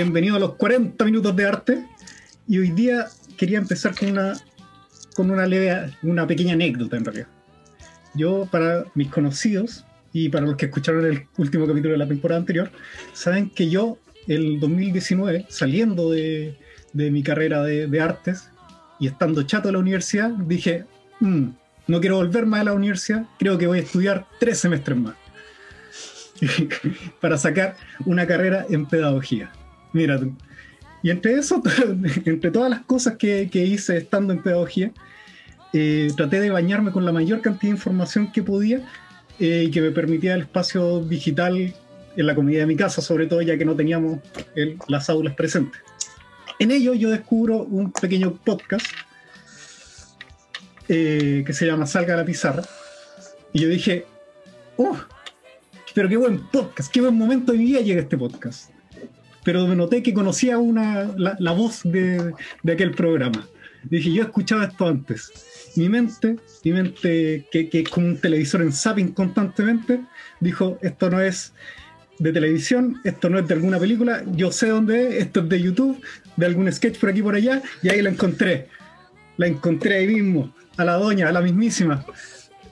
Bienvenido a los 40 minutos de arte. Y hoy día quería empezar con una, con una leve, una pequeña anécdota en realidad. Yo, para mis conocidos y para los que escucharon el último capítulo de la temporada anterior, saben que yo, el 2019, saliendo de, de mi carrera de, de, artes y estando chato en la universidad, dije, mm, no quiero volver más a la universidad, creo que voy a estudiar tres semestres más para sacar una carrera en pedagogía. Mira tú. Y entre eso, entre todas las cosas que, que hice estando en pedagogía, eh, traté de bañarme con la mayor cantidad de información que podía eh, y que me permitía el espacio digital en la comunidad de mi casa, sobre todo ya que no teníamos el, las aulas presentes. En ello yo descubro un pequeño podcast eh, que se llama Salga a la Pizarra. Y yo dije, ¡oh! Pero qué buen podcast, qué buen momento de mi vida llega este podcast. Pero noté que conocía una, la, la voz de, de, aquel programa. Dije, yo escuchaba esto antes. Mi mente, mi mente que, que es como un televisor en zapping constantemente, dijo, esto no es de televisión, esto no es de alguna película, yo sé dónde es, esto es de YouTube, de algún sketch por aquí por allá, y ahí la encontré. La encontré ahí mismo, a la doña, a la mismísima,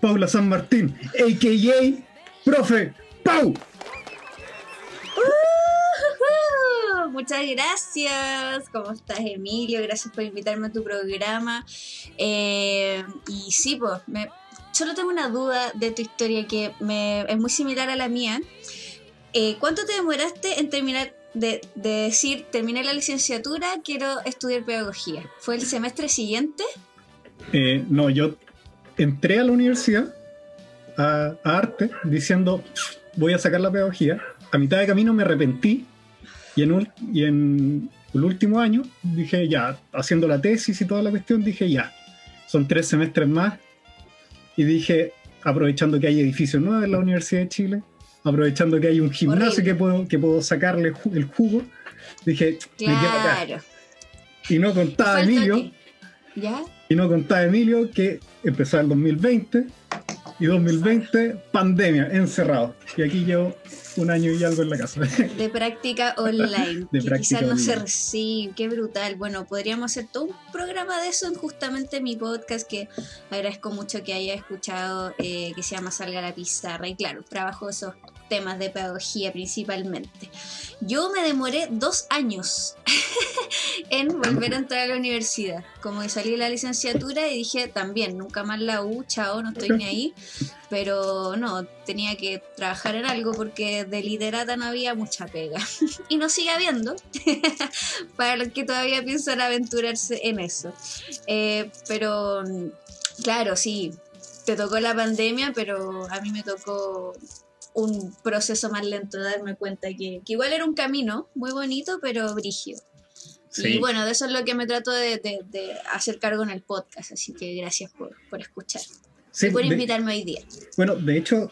Paula San Martín, a.k.a. Profe Pau. Uh, muchas gracias. ¿Cómo estás, Emilio? Gracias por invitarme a tu programa. Eh, y sí, pues, me, solo tengo una duda de tu historia que es muy similar a la mía. Eh, ¿Cuánto te demoraste en terminar de, de, decir, terminé la licenciatura, quiero estudiar pedagogía? ¿Fue el semestre siguiente? Eh, no, yo entré a la universidad a, arte diciendo, voy a sacar la pedagogía. A mitad de camino me arrepentí y en, un, y en el último año dije, ya, haciendo la tesis y toda la cuestión, dije, ya, son tres semestres más. Y dije, aprovechando que hay edificios nuevos en la Universidad de Chile, aprovechando que hay un gimnasio que puedo, que puedo sacarle el jugo, dije, claro. me quedo acá. Y no contaba Emilio. ¿Ya? Y no contaba Emilio que empezó el 2020 y 2020 pandemia, encerrado. Y aquí llevo un año y algo en la casa. De práctica online. De que práctica quizás no se recibe. Qué brutal. Bueno, podríamos hacer todo un programa de eso en justamente mi podcast, que agradezco mucho que haya escuchado, eh, que se llama Salga la Pizarra. Y claro, trabajo esos temas de pedagogía principalmente. Yo me demoré dos años en volver a entrar a la universidad. Como que salí de la licenciatura y dije también, nunca más la U, chao, no estoy ni ahí. Pero no, tenía que trabajar en algo porque de literata no había mucha pega. y no sigue habiendo, para los que todavía piensan aventurarse en eso. Eh, pero claro, sí, te tocó la pandemia, pero a mí me tocó un proceso más lento de darme cuenta que, que igual era un camino muy bonito, pero brígido. Sí. Y bueno, de eso es lo que me trato de, de, de, hacer cargo en el podcast, así que gracias por, por escuchar Sí, y por de- invitarme hoy día. Bueno, de hecho,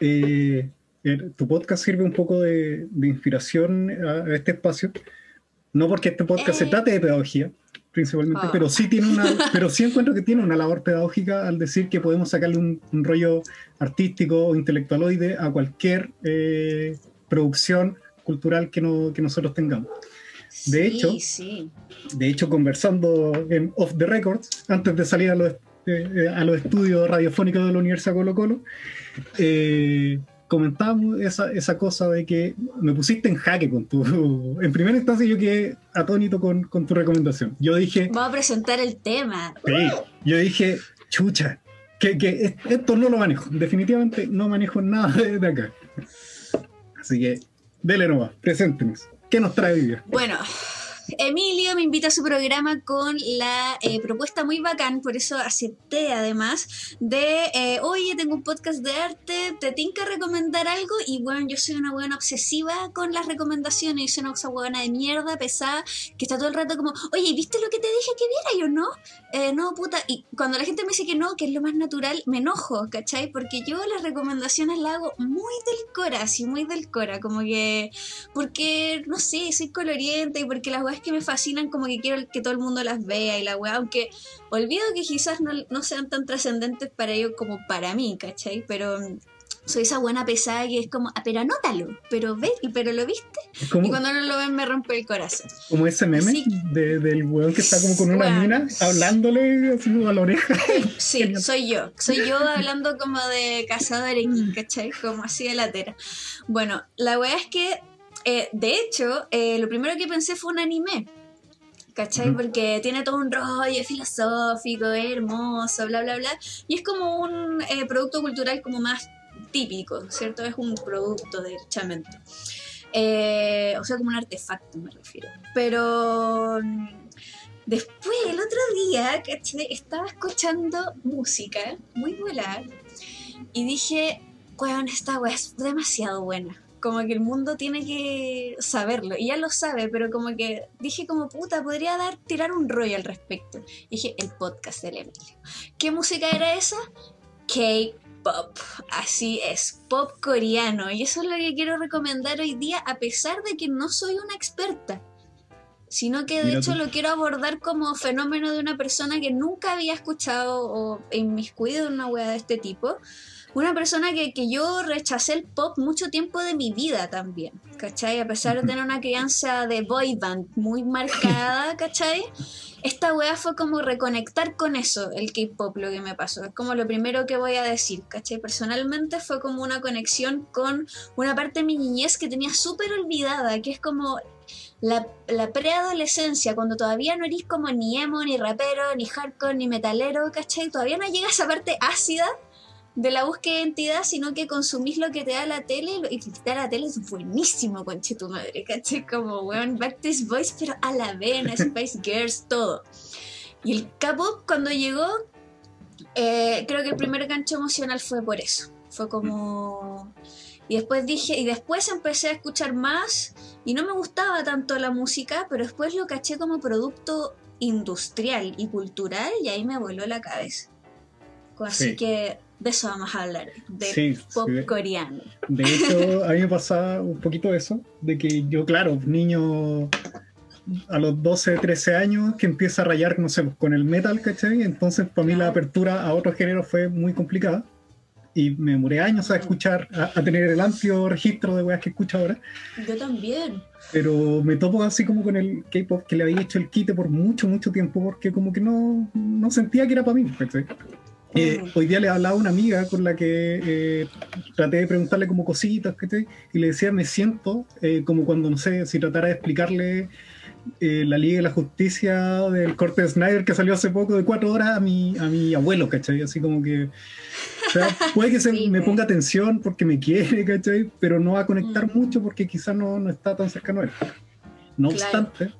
eh, tu podcast sirve un poco de, de inspiración a, a este espacio. No porque este podcast se Eh. trate de pedagogía, principalmente, Oh. pero sí tiene una, pero sí encuentro que tiene una labor pedagógica al decir que podemos sacarle un, un rollo artístico o intelectualoide a cualquier eh, producción cultural que, no, que nosotros tengamos. De sí, hecho- sí. De hecho, conversando en Off the Records, antes de salir a los, eh, a los estudios radiofónicos de la Universidad Colo Colo, eh, comentábamos esa, esa cosa de que me pusiste en jaque con tu... En primera instancia yo quedé atónito con, con tu recomendación. Yo dije, Vamos a presentar el tema. sí, yo dije, chucha, que, que es- esto no lo manejo. Definitivamente no manejo nada de, de acá. Así que, dele nomás, preséntenos. ¿Qué nos trae día? Bueno, Emilio me invita a su programa con la eh, propuesta muy bacán, por eso acepté además, de, eh, oye, tengo un podcast de arte, te tinca recomendar algo, y bueno, yo soy una buena obsesiva con las recomendaciones, yo soy una buena de mierda, pesada, que está todo el rato como, oye, ¿viste lo que te dije que viera? yo no, eh, no, puta, y cuando la gente me dice que no, que es lo más natural, me enojo, ¿cachai? Porque yo las recomendaciones las hago muy del cora, muy del cora, como que porque, no sé, soy coloriente y porque las weas que me fascinan como que quiero que todo el mundo las vea y la wea, aunque olvido que quizás no, no sean tan trascendentes para ellos como para mí, ¿cachai? Pero soy esa buena pesada que es como, ah, pero anótalo, pero ve, pero lo viste. y cuando no lo ven me rompe el corazón. Como ese meme de, del weón que está como con una mina hablándole así a la oreja. Sí, soy yo. Soy yo hablando como de casado areñín, ¿cachai? Como así de latera. Bueno, la weá es que, eh, de hecho, eh, lo primero que pensé fue un anime. ¿Cachai? Porque tiene todo un rollo filosófico, hermoso, bla, bla, bla. Y es como un eh, producto cultural como más típico, ¿cierto? Es un producto, derechamente. O sea, como un artefacto me refiero. Pero mm, después, el otro día, ¿cachai? Estaba escuchando música muy buena y dije, weón, esta weá es demasiado buena. Como que el mundo tiene que saberlo. Y ya lo sabe, pero como que dije como puta, podría dar, tirar un rollo al respecto. dije, el podcast del Emilio. ¿Qué música era esa? K pop. Así es, pop coreano. Y eso es lo que quiero recomendar hoy día, a pesar de que no soy una experta. Sino que de hecho lo quiero abordar como fenómeno de una persona que nunca había escuchado o inmiscuido en una wea de este tipo. Una persona que, que yo rechacé el pop mucho tiempo de mi vida también, ¿cachai? A pesar de tener una crianza de boy band muy marcada, ¿cachai? esta weá fue como reconectar con eso, el K-pop, lo que me pasó. Es como lo primero que voy a decir, ¿cachai? Personalmente fue como una conexión con una parte de mi niñez que tenía súper olvidada, que es como la, la, preadolescencia, cuando todavía no eres como ni emo, ni rapero, ni hardcore, ni metalero, ¿cachai? Todavía no llega esa parte ácida de la búsqueda de identidad, sino que consumís lo que te da la tele y que te da la tele es buenísimo, conche tu madre, ¿cachai? Como, weón, Backstreet Boys, pero a la vena, Spice Girls, todo. Y el K-pop cuando llegó, eh, creo que el primer gancho emocional fue por eso. Fue como... Y después dije, y después empecé a escuchar más y no me gustaba tanto la música, pero después lo caché como producto industrial y cultural y ahí me voló la cabeza. Así que de eso vamos a hablar, de pop coreano. De hecho, a mí me pasa un poquito eso, de que yo, claro, niño a los 12, 13 años que empieza a rayar, no sé, con el metal, ¿cachai? Entonces, para mí la apertura a otros géneros fue muy complicada. Y me demoré años a escuchar, a, tener el amplio registro de weas que escucho ahora. Yo también. Pero me topo así como con el K-pop que le había hecho el quite por mucho, mucho tiempo, porque como que no, no sentía que era para mí, ¿cachai? Eh, hoy día le hablaba a una amiga con la que eh, traté de preguntarle como cositas, y le decía, me siento eh, como cuando, no sé, si tratara de explicarle la Liga de la Justicia del corte de Snyder que salió hace poco de cuatro horas a mi, a mi abuelo, ¿cachai? Así como que, puede que se me ponga atención porque me quiere, ¿cachai? Pero no va a conectar mm. mucho porque quizás no, no, está tan cercano a él. No obstante,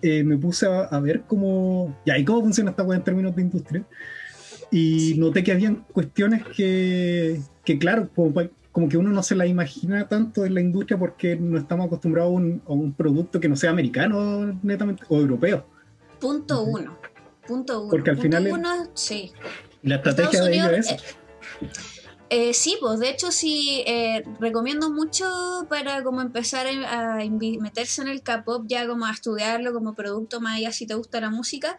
me puse a, ver cómo, ¿y cómo funciona esta web en términos de industria? Y noté que habían cuestiones que, que claro, como, que uno no se la imagina tanto en la industria porque no estamos acostumbrados a un, producto que no sea americano netamente o europeo. Punto uno. Punto uno. Porque al final. Uno, sí. La estrategia de ellos es. Eh, eh, sí, pues de hecho sí, eh, recomiendo mucho para como empezar a, meterse en el K-pop, ya como a estudiarlo como producto más allá si te gusta la música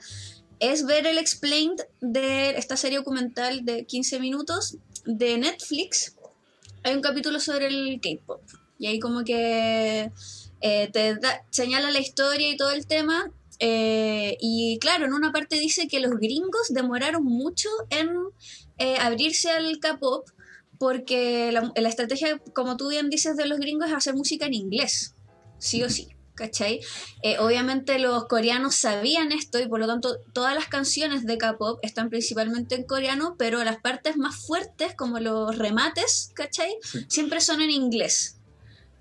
es ver el explained de esta serie documental de 15 minutos de Netflix. Hay un capítulo sobre el K-pop. Y ahí como que eh, te señala la historia y todo el tema. Eh, y claro, en una parte dice que los gringos demoraron mucho en eh, abrirse al K-pop porque la, la estrategia, como tú bien dices, de los gringos es hacer música en inglés, sí o sí. ¿Cachai? Eh, obviamente los coreanos sabían esto y por lo tanto todas las canciones de K-pop están principalmente en coreano, pero las partes más fuertes, como los remates, ¿cachai? Siempre son en inglés.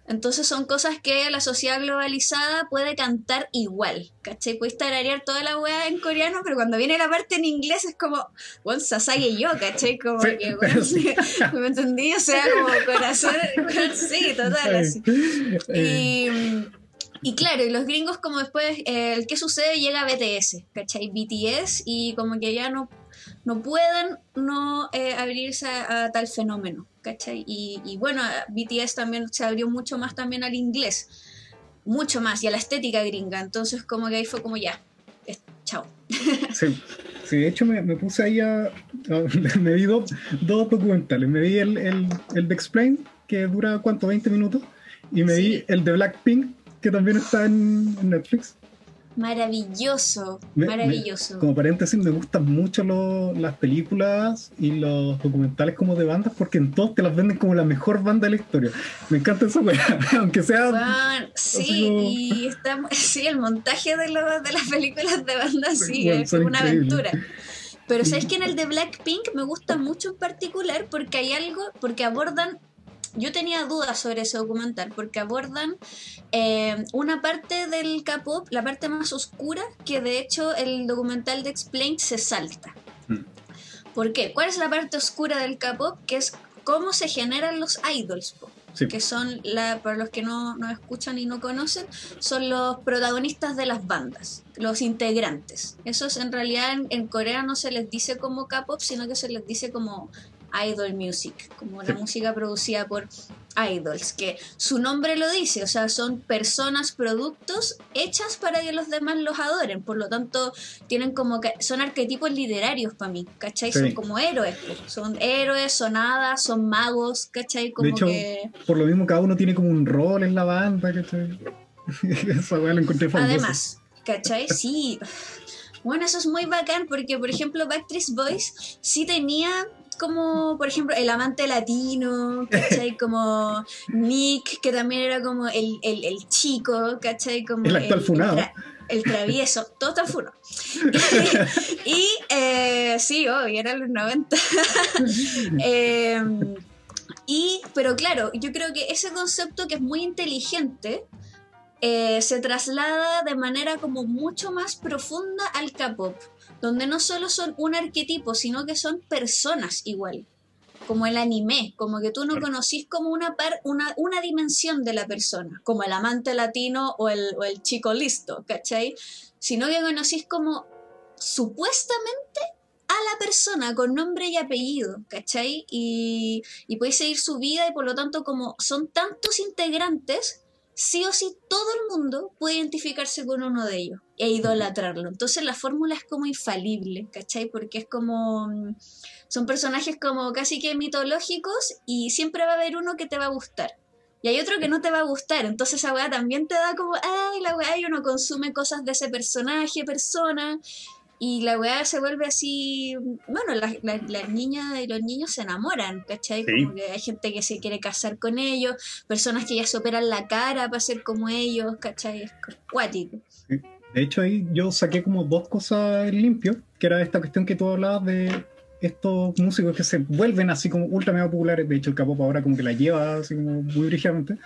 Entonces son cosas que la sociedad globalizada puede cantar igual, ¿cachai? Puedes tararear toda la weá en coreano, pero cuando viene la parte en inglés es como, bueno, Sasage yo, ¿cachai? Como que, ¿me entendí? O sea, como corazón, sí, total, así. Y y claro, y los gringos como después, eh, el que sucede llega a BTS, ¿cachai? BTS y como que ya no, no pueden no eh, abrirse a, tal fenómeno, ¿cachai? Y, y, bueno, BTS también se abrió mucho más también al inglés, mucho más, y a la estética gringa, entonces como que ahí fue como ya, chao. Sí, Sí, de hecho me, me puse ahí a, a- me vi dos, dos documentales. Me vi el, el, el de Explain, que dura cuánto, 20 minutos, y me Sí. vi el de Blackpink, que también está en, en Netflix. Maravilloso, Me- maravilloso. Como paréntesis, me gustan mucho lo- las películas y los documentales como de bandas, porque en todos te las venden como la mejor banda de la historia. Me encanta esa weá, aunque sea... Bueno, sí, como- y está, sí, el montaje de, lo- de las películas de banda sí, Bueno, es una increíbles. aventura. Pero sabes que en el de Blackpink me gusta mucho en particular porque hay algo, porque abordan, yo tenía dudas sobre ese documental, porque abordan eh, una parte del K-pop, la parte más oscura, que de hecho el documental de Explained se salta. Mm. ¿Por qué? ¿Cuál es la parte oscura del K-pop? Que es cómo se generan los idols. Sí. que son, la, para los que no, no escuchan y no conocen, son los protagonistas de las bandas, los integrantes. Esos en realidad en, en Corea no se les dice como K-pop, sino que se les dice como idol music, como Sí. la música producida por idols, que su nombre lo dice, o sea, son personas, productos hechas para que los demás los adoren, por lo tanto tienen como que son arquetipos literarios para mí, ¿cachai? Sí. Son como héroes, son héroes, son hadas, son magos, ¿cachai? Como de hecho, que por lo mismo cada uno tiene como un rol en la banda, ¿cachai? Esa weá la encontré famosa. Además, ¿cachai? Sí. Bueno, eso es muy bacán porque, por ejemplo, Backstreet Boys sí tenía como, por ejemplo, el amante latino, ¿cachai? Como Nick, que también era como el, el, el chico, ¿cachai? Como El actual funado. tra- el travieso, todo está funo. Y, y, eh, sí, obvio, eran los 90. Eh, y, pero claro, yo creo que ese concepto que es muy inteligente eh, se traslada de manera como mucho más profunda al K-pop, donde no solo son un arquetipo, sino que son personas igual, como el anime, como que tú no conocís como una, par, una, una dimensión de la persona, como el amante latino o el, o el chico listo, ¿cachai? Sino que conocís como supuestamente a la persona con nombre y apellido, ¿cachai? Y, y puede seguir su vida y por lo tanto como son tantos integrantes, sí o sí todo el mundo puede identificarse con uno de ellos e idolatrarlo. Entonces la fórmula es como infalible, ¿cachai? Porque es como... mm, Son personajes como casi que mitológicos y siempre va a haber uno que te va a gustar. Y hay otro que no te va a gustar, entonces esa weá también te da como, ay, la weá, y uno consume cosas de ese personaje, persona, y la weá se vuelve así, bueno, las, las niñas y los niños se enamoran, ¿cachai? Sí. Como que hay gente que se quiere casar con ellos, personas que ya se operan la cara para ser como ellos, ¿cachai? Es cuático. De hecho, ahí yo saqué como dos cosas en limpio, que era esta cuestión que tú hablabas de estos músicos que se vuelven así como ultra mega populares. De hecho, el K-pop ahora como que la lleva así como muy brígidamente.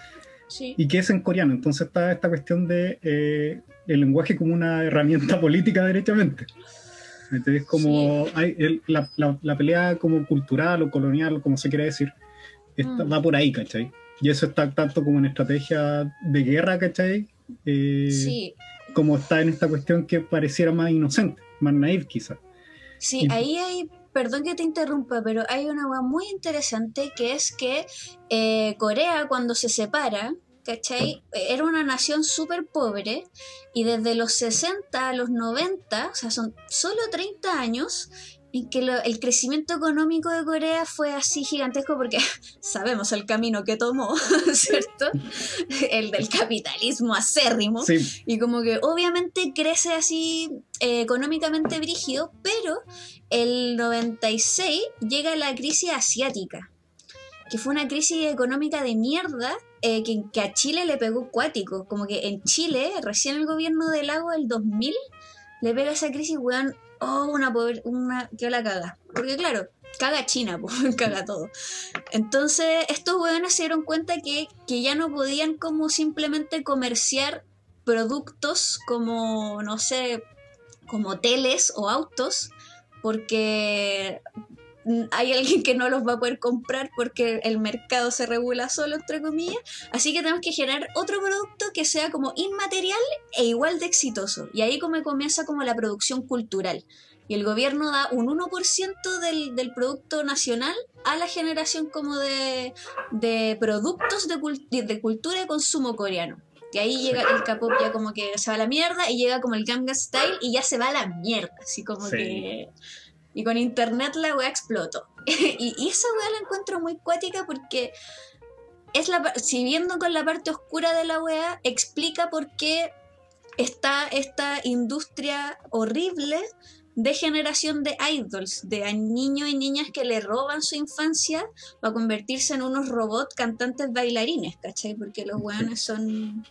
Sí. Y que es en coreano. Entonces está esta cuestión de eh, el lenguaje como una herramienta política derechamente. Entonces, como hay el- la, la- la pelea como cultural o colonial, como se quiere decir, está- Mm. va por ahí, ¿cachai? Y eso está tanto como en estrategia de guerra, ¿cachai? Eh, Sí, como está en esta cuestión que pareciera más inocente, más naive quizá. Sí, Y- ahí hay, perdón que te interrumpa, pero hay una cosa muy interesante que es que eh, Corea cuando se separa, ¿cachai? Era una nación súper pobre y desde los 60 a los 90, o sea, son solo 30 años en que lo- el crecimiento económico de Corea fue así gigantesco porque sabemos el camino que tomó, ¿cierto? El del capitalismo acérrimo. Sí, Y como que obviamente crece así eh, económicamente brígido, pero el 96 llega la crisis asiática, que fue una crisis económica de mierda eh, que, que a Chile le pegó cuático. Como que en Chile, recién el gobierno del lago del 2000, le pega esa crisis, weón, oh, una pobre, una, que la caga. Porque claro, caga China, pues, caga todo. Entonces, estos weones se dieron cuenta que, que ya no podían como simplemente comerciar productos como, no sé, como teles o autos, porque hay alguien que no los va a poder comprar porque el mercado se regula solo, entre comillas. Así que tenemos que generar otro producto que sea como inmaterial e igual de exitoso. Y ahí como comienza como la producción cultural. Y el gobierno da un 1% del, del producto nacional a la generación como de, de productos de, cul- de cultura y consumo coreano. Y ahí llega el K-pop ya como que se va a la mierda y llega como el Gangnam Style y ya se va a la mierda. Así como Sí. que. Y con internet la weá explotó. y, y esa weá la encuentro muy cuática porque es la si viendo con la parte oscura de la weá, explica por qué está esta industria horrible de generación de idols, de niños y niñas que le roban su infancia para convertirse en unos robots cantantes bailarines, ¿cachai? Porque los weones son,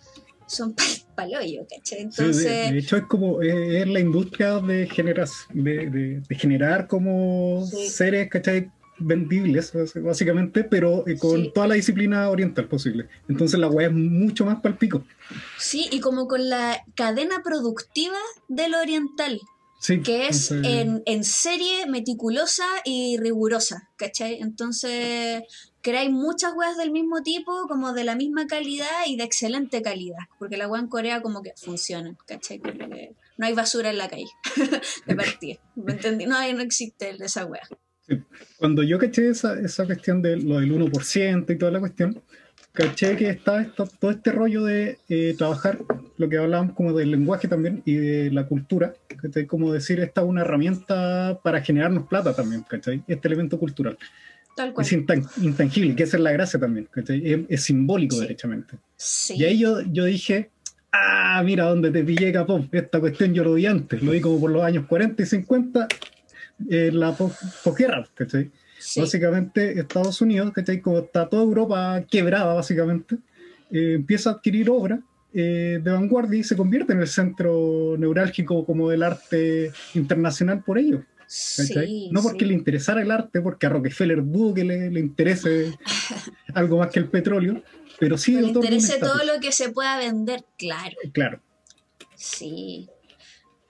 son pal paloyo, ¿cachai? Sí, Entonces, de, de hecho, es como eh, es la industria de, generas, de, de- de generar como Sí. seres, ¿cachai? vendibles, básicamente, pero eh, con Sí. toda la disciplina oriental posible. Entonces la weá es mucho más palpico. sí, y como con la cadena productiva de lo oriental, Sí, que es entonces- en, en serie meticulosa y rigurosa, ¿cachai? Entonces, creáis muchas weas del mismo tipo, como de la misma calidad y de excelente calidad, porque la wea en Corea como que funciona, ¿cachai? Que no hay basura en la calle, de partida, ¿me entendí? No, no existe esa wea. Cuando yo caché esa, esa cuestión de lo del 1% y toda la cuestión, caché que está esto- todo este rollo de eh, trabajar lo que hablábamos como del lenguaje también y de la cultura, ¿cachai? Como decir, esta es una herramienta para generarnos plata también, ¿cachai? Este elemento cultural. Tal cual. Es intan- intangible, que esa es la gracia también. Es, es simbólico Sí. derechamente. Sí. Y ahí yo, yo dije, ah, mira dónde te pillé, Capón. Esta cuestión yo lo vi antes, lo vi como por los años 40 y 50, eh, la pos- posguerra, ¿cachai? sí. Básicamente Estados Unidos, ¿cachai? Como está toda Europa quebrada, básicamente, eh, empieza a adquirir obra eh, de vanguardia y se convierte en el centro neurálgico como del arte internacional por ello. No porque sí. le interesara el arte, porque a Rockefeller dudo que le, le interese algo más que el petróleo, pero sí le interese todo lo que se pueda vender, claro. Claro, Sí.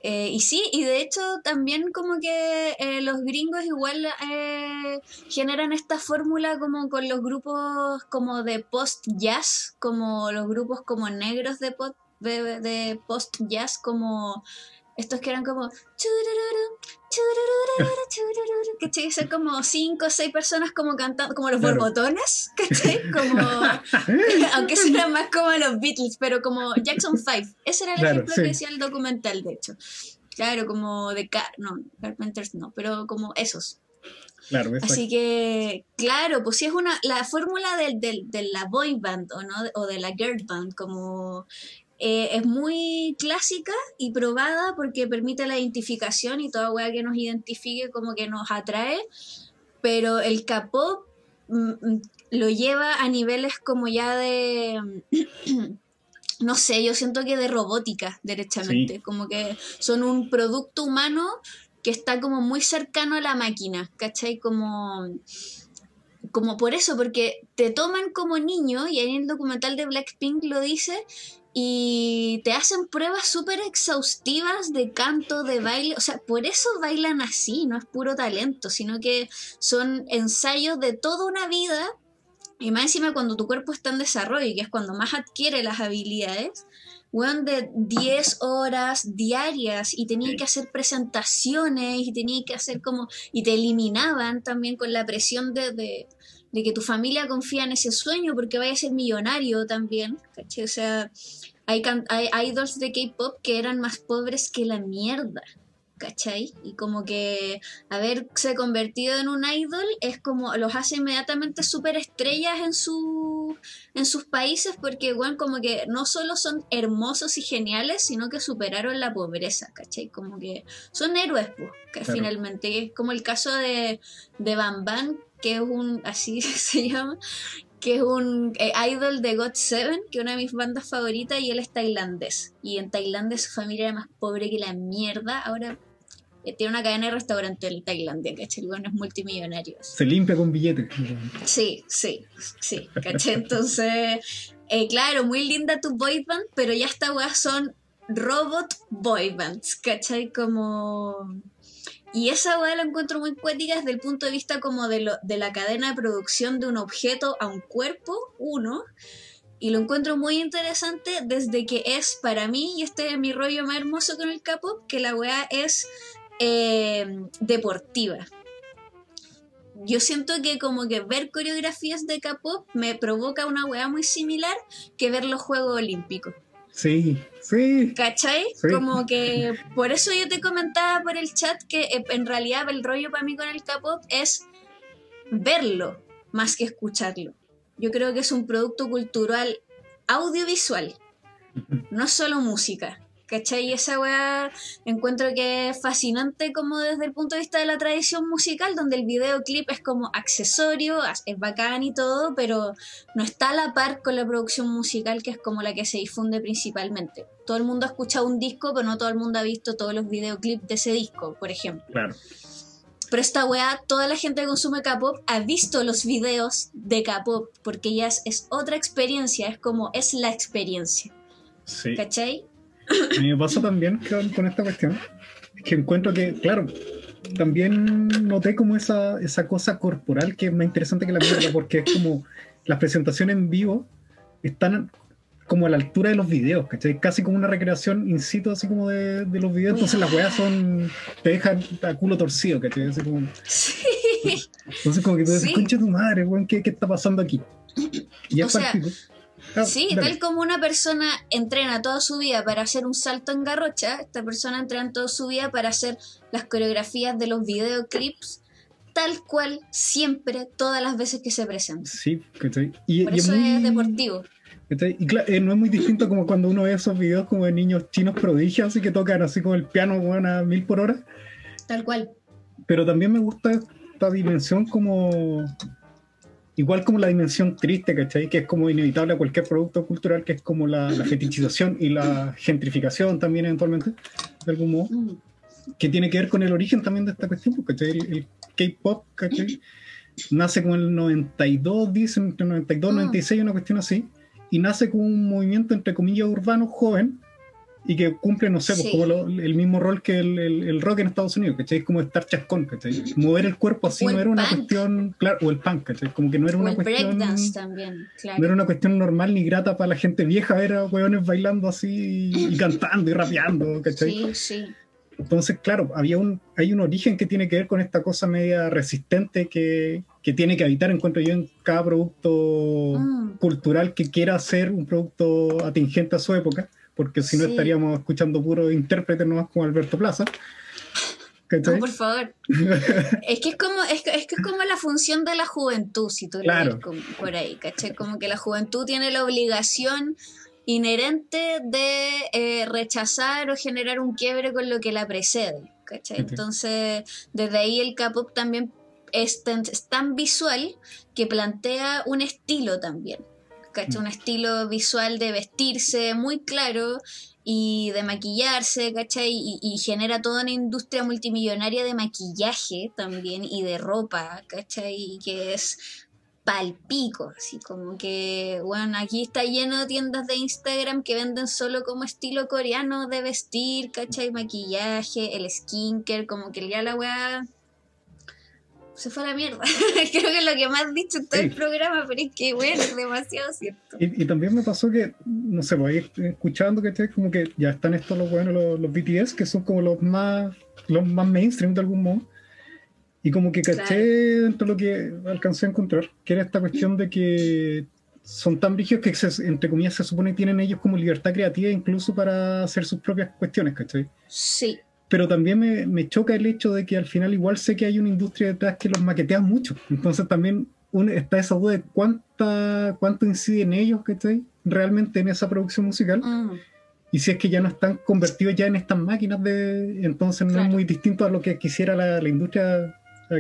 Eh, y sí, y de hecho también como que eh, los gringos igual eh, generan esta fórmula como con los grupos como de post-jazz, como los grupos como negros de, de post-jazz, como estos que eran como... ¿Cachai? Son como cinco o seis personas como cantando, como los Claro. borbotones, ¿cachai? Como... Aunque suenan más como los Beatles, pero como Jackson 5. Ese era el Claro, ejemplo sí. que decía el documental, de hecho. Claro, como de Car no, Carpenters no, pero como esos. claro. Así que, claro, pues sí es una, la fórmula del, del- de la boy band o, no, o de la girl band, como eh, es muy clásica y probada porque permite la identificación y toda weá que nos identifique como que nos atrae, pero el K-pop mm, mm, lo lleva a niveles como ya de... No sé, yo siento que de robótica, derechamente. Sí. Como que son un producto humano que está como muy cercano a la máquina, ¿cachai? Como, como por eso, porque te toman como niño, y ahí en el documental de Blackpink lo dice, y te hacen pruebas súper exhaustivas de canto, de baile, o sea, por eso bailan así, no es puro talento, sino que son ensayos de toda una vida, y más encima cuando tu cuerpo está en desarrollo, que es cuando más adquiere las habilidades, weón, de 10 horas diarias y tenía que hacer presentaciones y tenía que hacer como, y te eliminaban también con la presión de, de, de que tu familia confía en ese sueño porque vaya a ser millonario también. O sea, hay, hay idols de K-pop que eran más pobres que la mierda. ¿Cachai? Y como que haberse convertido en un idol es como los hace inmediatamente súper estrellas en su en sus países porque bueno, como que no solo son hermosos y geniales, sino que superaron la pobreza, ¿cachai? Como que son héroes, pues, que Claro. finalmente. Es como el caso de, de Bam Bam, que es un, así se llama, que es un eh, idol de God Seven, que es una de mis bandas favoritas, y él es tailandés. Y en Tailandia su familia era más pobre que la mierda. Ahora eh, tiene una cadena de restaurantes en Tailandia, ¿cachai? El weón es multimillonario. Se limpia con billetes. Sí, sí, sí, ¿cachai? Entonces, eh, claro, muy linda tu boy band, pero ya estas weas son robot boy bands, ¿cachai? Como... Y esa wea la encuentro muy poética desde el punto de vista como de, lo, de la cadena de producción de un objeto a un cuerpo, uno, y lo encuentro muy interesante desde que es para mí, y este es mi rollo más hermoso con el K-pop, que la wea es eh, deportiva. Yo siento que como que ver coreografías de K-pop me provoca una weá muy similar que ver los Juegos Olímpicos. Sí, sí. ¿Cachai? Sí. Como que por eso yo te comentaba por el chat que eh, en realidad el rollo para mí con el K-pop es verlo más que escucharlo. Yo creo que es un producto cultural audiovisual, no solo música. ¿Cachai? Y esa weá encuentro que es fascinante como desde el punto de vista de la tradición musical, donde el videoclip es como accesorio, es bacán y todo, pero no está a la par con la producción musical, que es como la que se difunde principalmente. Todo el mundo ha escuchado un disco, pero no todo el mundo ha visto todos los videoclips de ese disco, por ejemplo. Claro. Pero esta weá, toda la gente que consume K-pop ha visto los videos de K-pop, porque ya es, es otra experiencia, es como, es la experiencia, Sí. ¿cachai? A mí me pasa también con, con esta cuestión. Es que encuentro que, claro, también noté como esa, esa cosa corporal que es más interesante que la mierda, porque es como las presentaciones en vivo están como a la altura de los videos, ¿cachai? Casi como una recreación in situ, así como de, de los videos. Entonces las weas son. te dejan a culo torcido, ¿cachai? Así como, Sí. entonces, como que tú dices, Sí. concha tu madre, weón, ¿qué, ¿qué está pasando aquí? Y O es sea, partido. Sí, dale. tal como una persona entrena toda su vida para hacer un salto en garrocha, esta persona entrena toda su vida para hacer las coreografías de los videoclips tal cual, siempre, todas las veces que se presenta. Sí. Y, Por y eso muy- es deportivo. ¿cachai? Y claro, eh, no es muy distinto como cuando uno ve esos videos como de niños chinos prodigios, así que tocan así como el piano weón, a mil por hora. Tal cual. Pero también me gusta esta dimensión como. Igual como la dimensión triste, ¿cachai? Que es como inevitable a cualquier producto cultural, que es como la, la fetichización y la gentrificación también eventualmente, de algún modo, Mm. que tiene que ver con el origen también de esta cuestión, pues, ¿cachai? El, el K-pop, ¿cachai? Nace como el 92, dicen, entre 92 y Mm. 96, una cuestión así, y nace como un movimiento, entre comillas, urbano joven, y que cumple, no sé, pues Sí. como lo- el mismo rol que el, el- el rock en Estados Unidos, ¿cachai? Es como estar chascón, ¿cachai? Mover el cuerpo así O no era una punk. cuestión, claro, o el punk, ¿cachai? Como que no era O una el cuestión... también, No claro. era una cuestión normal ni grata para la gente vieja, era hueones bailando así y, y cantando y rapeando, ¿cachai? Sí, sí. Entonces, claro, había un, hay un origen que tiene que ver con esta cosa media resistente que, que tiene que habitar, encuentro yo, en cada producto Mm. cultural que quiera ser un producto atingente a su época, porque si no Sí. estaríamos escuchando puros intérpretes nomás como Alberto Plaza. No, por favor. es que es como, es, que- es que es como la función de la juventud, si tú Claro. lo ves como por ahí, ¿cachai? Como que la juventud tiene la obligación inherente de eh, rechazar o generar un quiebre con lo que la precede, ¿cachai? Entonces, desde ahí el K-pop también es tan, es tan visual que plantea un estilo también, ¿cachai? Un estilo visual de vestirse muy claro y de maquillarse, ¿cachai? Y, y genera toda una industria multimillonaria de maquillaje también y de ropa, ¿cachai? Y que es palpico, así como que, bueno, aquí está lleno de tiendas de Instagram que venden solo como estilo coreano de vestir, ¿cachai? Maquillaje, el skincare, como que ya la weá se fue a la mierda. Creo que es lo que más has dicho en todo el Sí. programa, pero es que, bueno, es demasiado cierto. Y, y también me pasó que, no sé, ahí escuchando que como que ya están estos los buenos, los, los BTS, que son como los más, los más mainstream de algún modo. Y como que caché Claro. dentro de lo que alcancé a encontrar, que era esta cuestión de que son tan brígidos que, se- entre comillas, se supone que tienen ellos como libertad creativa incluso para hacer sus propias cuestiones, ¿cachai? Sí, Pero también me, me choca el hecho de que al final igual sé que hay una industria detrás que los maquetea mucho. Entonces también un- está esa duda de cuánta, cuánto incide en ellos, ¿cachai? Realmente en esa producción musical. Mm, Y si es que ya no están convertidos ya en estas máquinas de... Entonces no Claro. es muy distinto a lo que quisiera la, la industria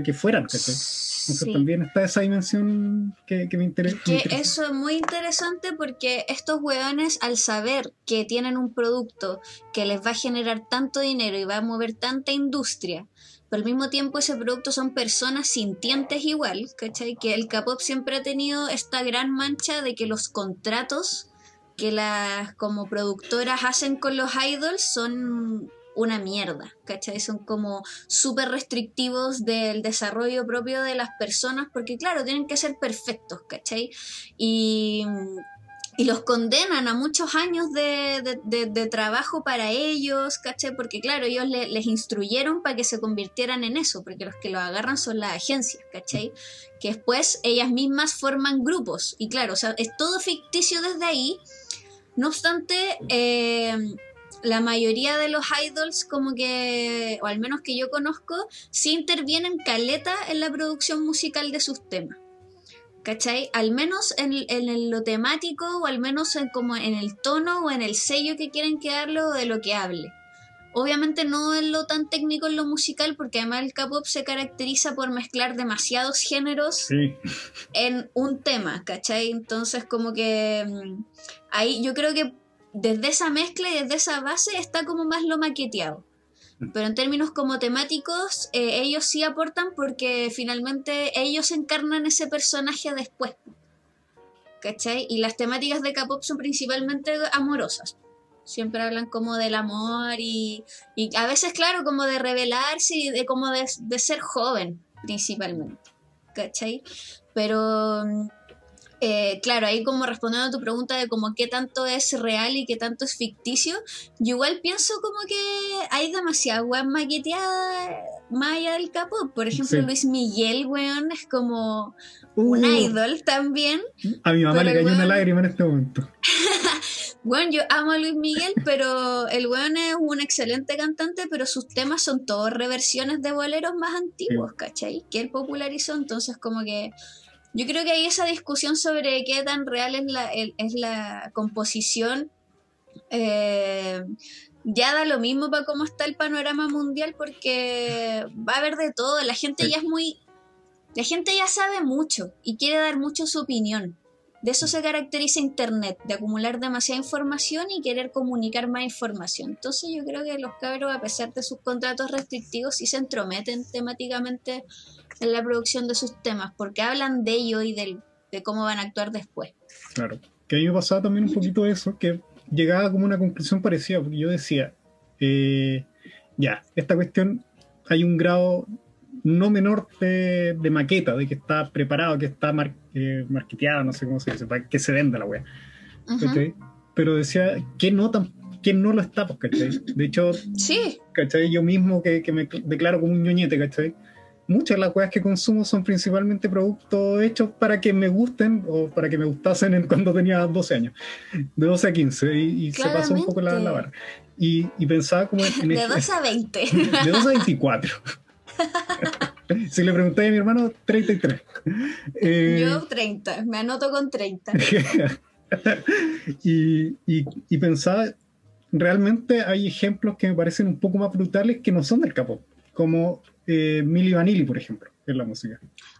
que fueran, ¿cachai? Entonces sí. también está esa dimensión que, que me interesa. Que eso es muy interesante porque estos hueones, al saber que tienen un producto que les va a generar tanto dinero y va a mover tanta industria, pero al mismo tiempo ese producto son personas sintientes igual, ¿cachai? Que el K-pop siempre ha tenido esta gran mancha de que los contratos que las como productoras hacen con los idols son una mierda, ¿cachai? Son como súper restrictivos del desarrollo propio de las personas, porque claro, tienen que ser perfectos, ¿cachai? Y, y los condenan a muchos años de, de- trabajo para ellos, ¿cachai? Porque claro, ellos le- les instruyeron para que se convirtieran en eso, porque los que lo agarran son las agencias, ¿cachai? Que después ellas mismas forman grupos, y claro, o sea, es todo ficticio desde ahí, No obstante, eh, la mayoría de los idols, como que, o al menos que yo conozco, sí intervienen caleta en la producción musical de sus temas. ¿Cachai? Al menos en, en lo temático o al menos en, como en el tono o en el sello que quieren que o de lo que hable. Obviamente no en lo tan técnico en lo musical, porque además el K-pop se caracteriza por mezclar demasiados géneros en un tema, ¿cachai? Entonces, como que mm, ahí yo creo que desde esa mezcla y desde esa base está como más lo maqueteado. Pero en términos como temáticos, eh, ellos sí aportan porque finalmente ellos encarnan ese personaje después. ¿Cachai? Y las temáticas de K-pop son principalmente amorosas. Siempre hablan como del amor y, y a veces, claro, como de revelarse y de como de, de ser joven, principalmente. ¿Cachai? Pero mm, eh, claro, ahí como respondiendo a tu pregunta de como qué tanto es real y qué tanto es ficticio, yo igual pienso como que hay demasiada weón maqueteada más allá del capo. Por ejemplo, Luis Miguel, weón, es como un uh. idol también. A mi mamá le cayó una lágrima en este momento. bueno, yo amo a Luis Miguel, pero el weón es un excelente cantante, pero sus temas son todos reversiones de boleros más antiguos, ¿cachai? Que él popularizó, entonces como que yo creo que hay esa discusión sobre qué tan real es la, es la composición. Eh, ya da lo mismo para cómo está el panorama mundial porque va a haber de todo. La gente ya es muy... La gente ya sabe mucho y quiere dar mucho su opinión. De eso se caracteriza Internet, de acumular demasiada información y querer comunicar más información. Entonces yo creo que los cabros, a pesar de sus contratos restrictivos, sí se entrometen temáticamente en la producción de sus temas, porque hablan de ello y de cómo van a actuar después. Claro, que a mí me pasaba también un poquito eso, que llegaba como una conclusión parecida, porque yo decía, eh, ya, esta cuestión hay un grado no menor de, maqueta, de que está preparado, que está mar, eh, marketeado, no sé cómo se dice, para que se venda la wea. Pero decía, que no tan que no lo está, pues, ¿cachai? De hecho, sí. ¿cachai? Yo mismo que, que, me declaro como un ñoñete, ¿cachai? Muchas de las weas que consumo son principalmente productos hechos para que me gusten o para que me gustasen en cuando tenía 12 años, de 12 a 15, y, se pasó un poco la, la vara. Y, y, pensaba como en... de 12 a 20. De 12 a 24. Si le pregunté a mi hermano, 33. Eh, Yo 30, me anoto con 30. y, y, pensaba, realmente hay ejemplos que me parecen un poco más brutales que no son del capo, como eh, Milli Vanilli, por ejemplo, en la música.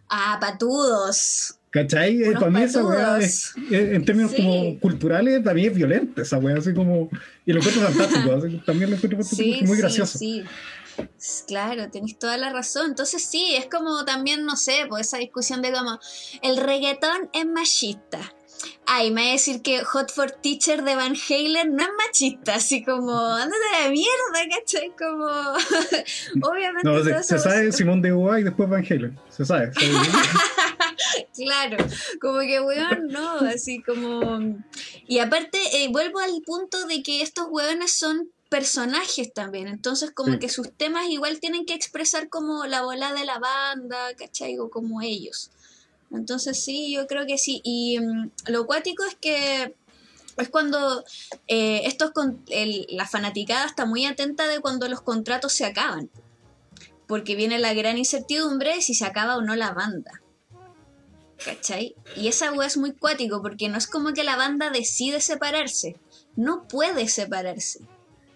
Ah, patudos. ¿Cachai? Eh, para mí esa weá es, en términos como culturales, también es violenta esa weá, así como, y lo encuentro fantástico, también lo encuentro muy gracioso. Sí, Claro, tenéis toda la razón. Entonces sí, es como también, no sé, pues esa discusión de como el reggaetón es machista. Ay, me va a decir que Hot for Teacher de Van Halen no es machista, así como, ándate de mierda, ¿cachai? Como, obviamente. No, se, se sabe Simón de Uva y después Van Halen, se sabe. claro, como que, weón, no, así como. Y aparte, eh, vuelvo al punto de que estos weones son personajes también, entonces como que sus temas igual tienen que expresar como la bola de la banda, ¿cachai? O como ellos. Entonces sí, yo creo que sí. Y mm, lo cuático es que es cuando eh, estos con, la fanaticada está muy atenta de cuando los contratos se acaban. Porque viene la gran incertidumbre si se acaba o no la banda. ¿Cachai? Y esa wea es muy cuático porque no es como que la banda decide separarse. No puede separarse.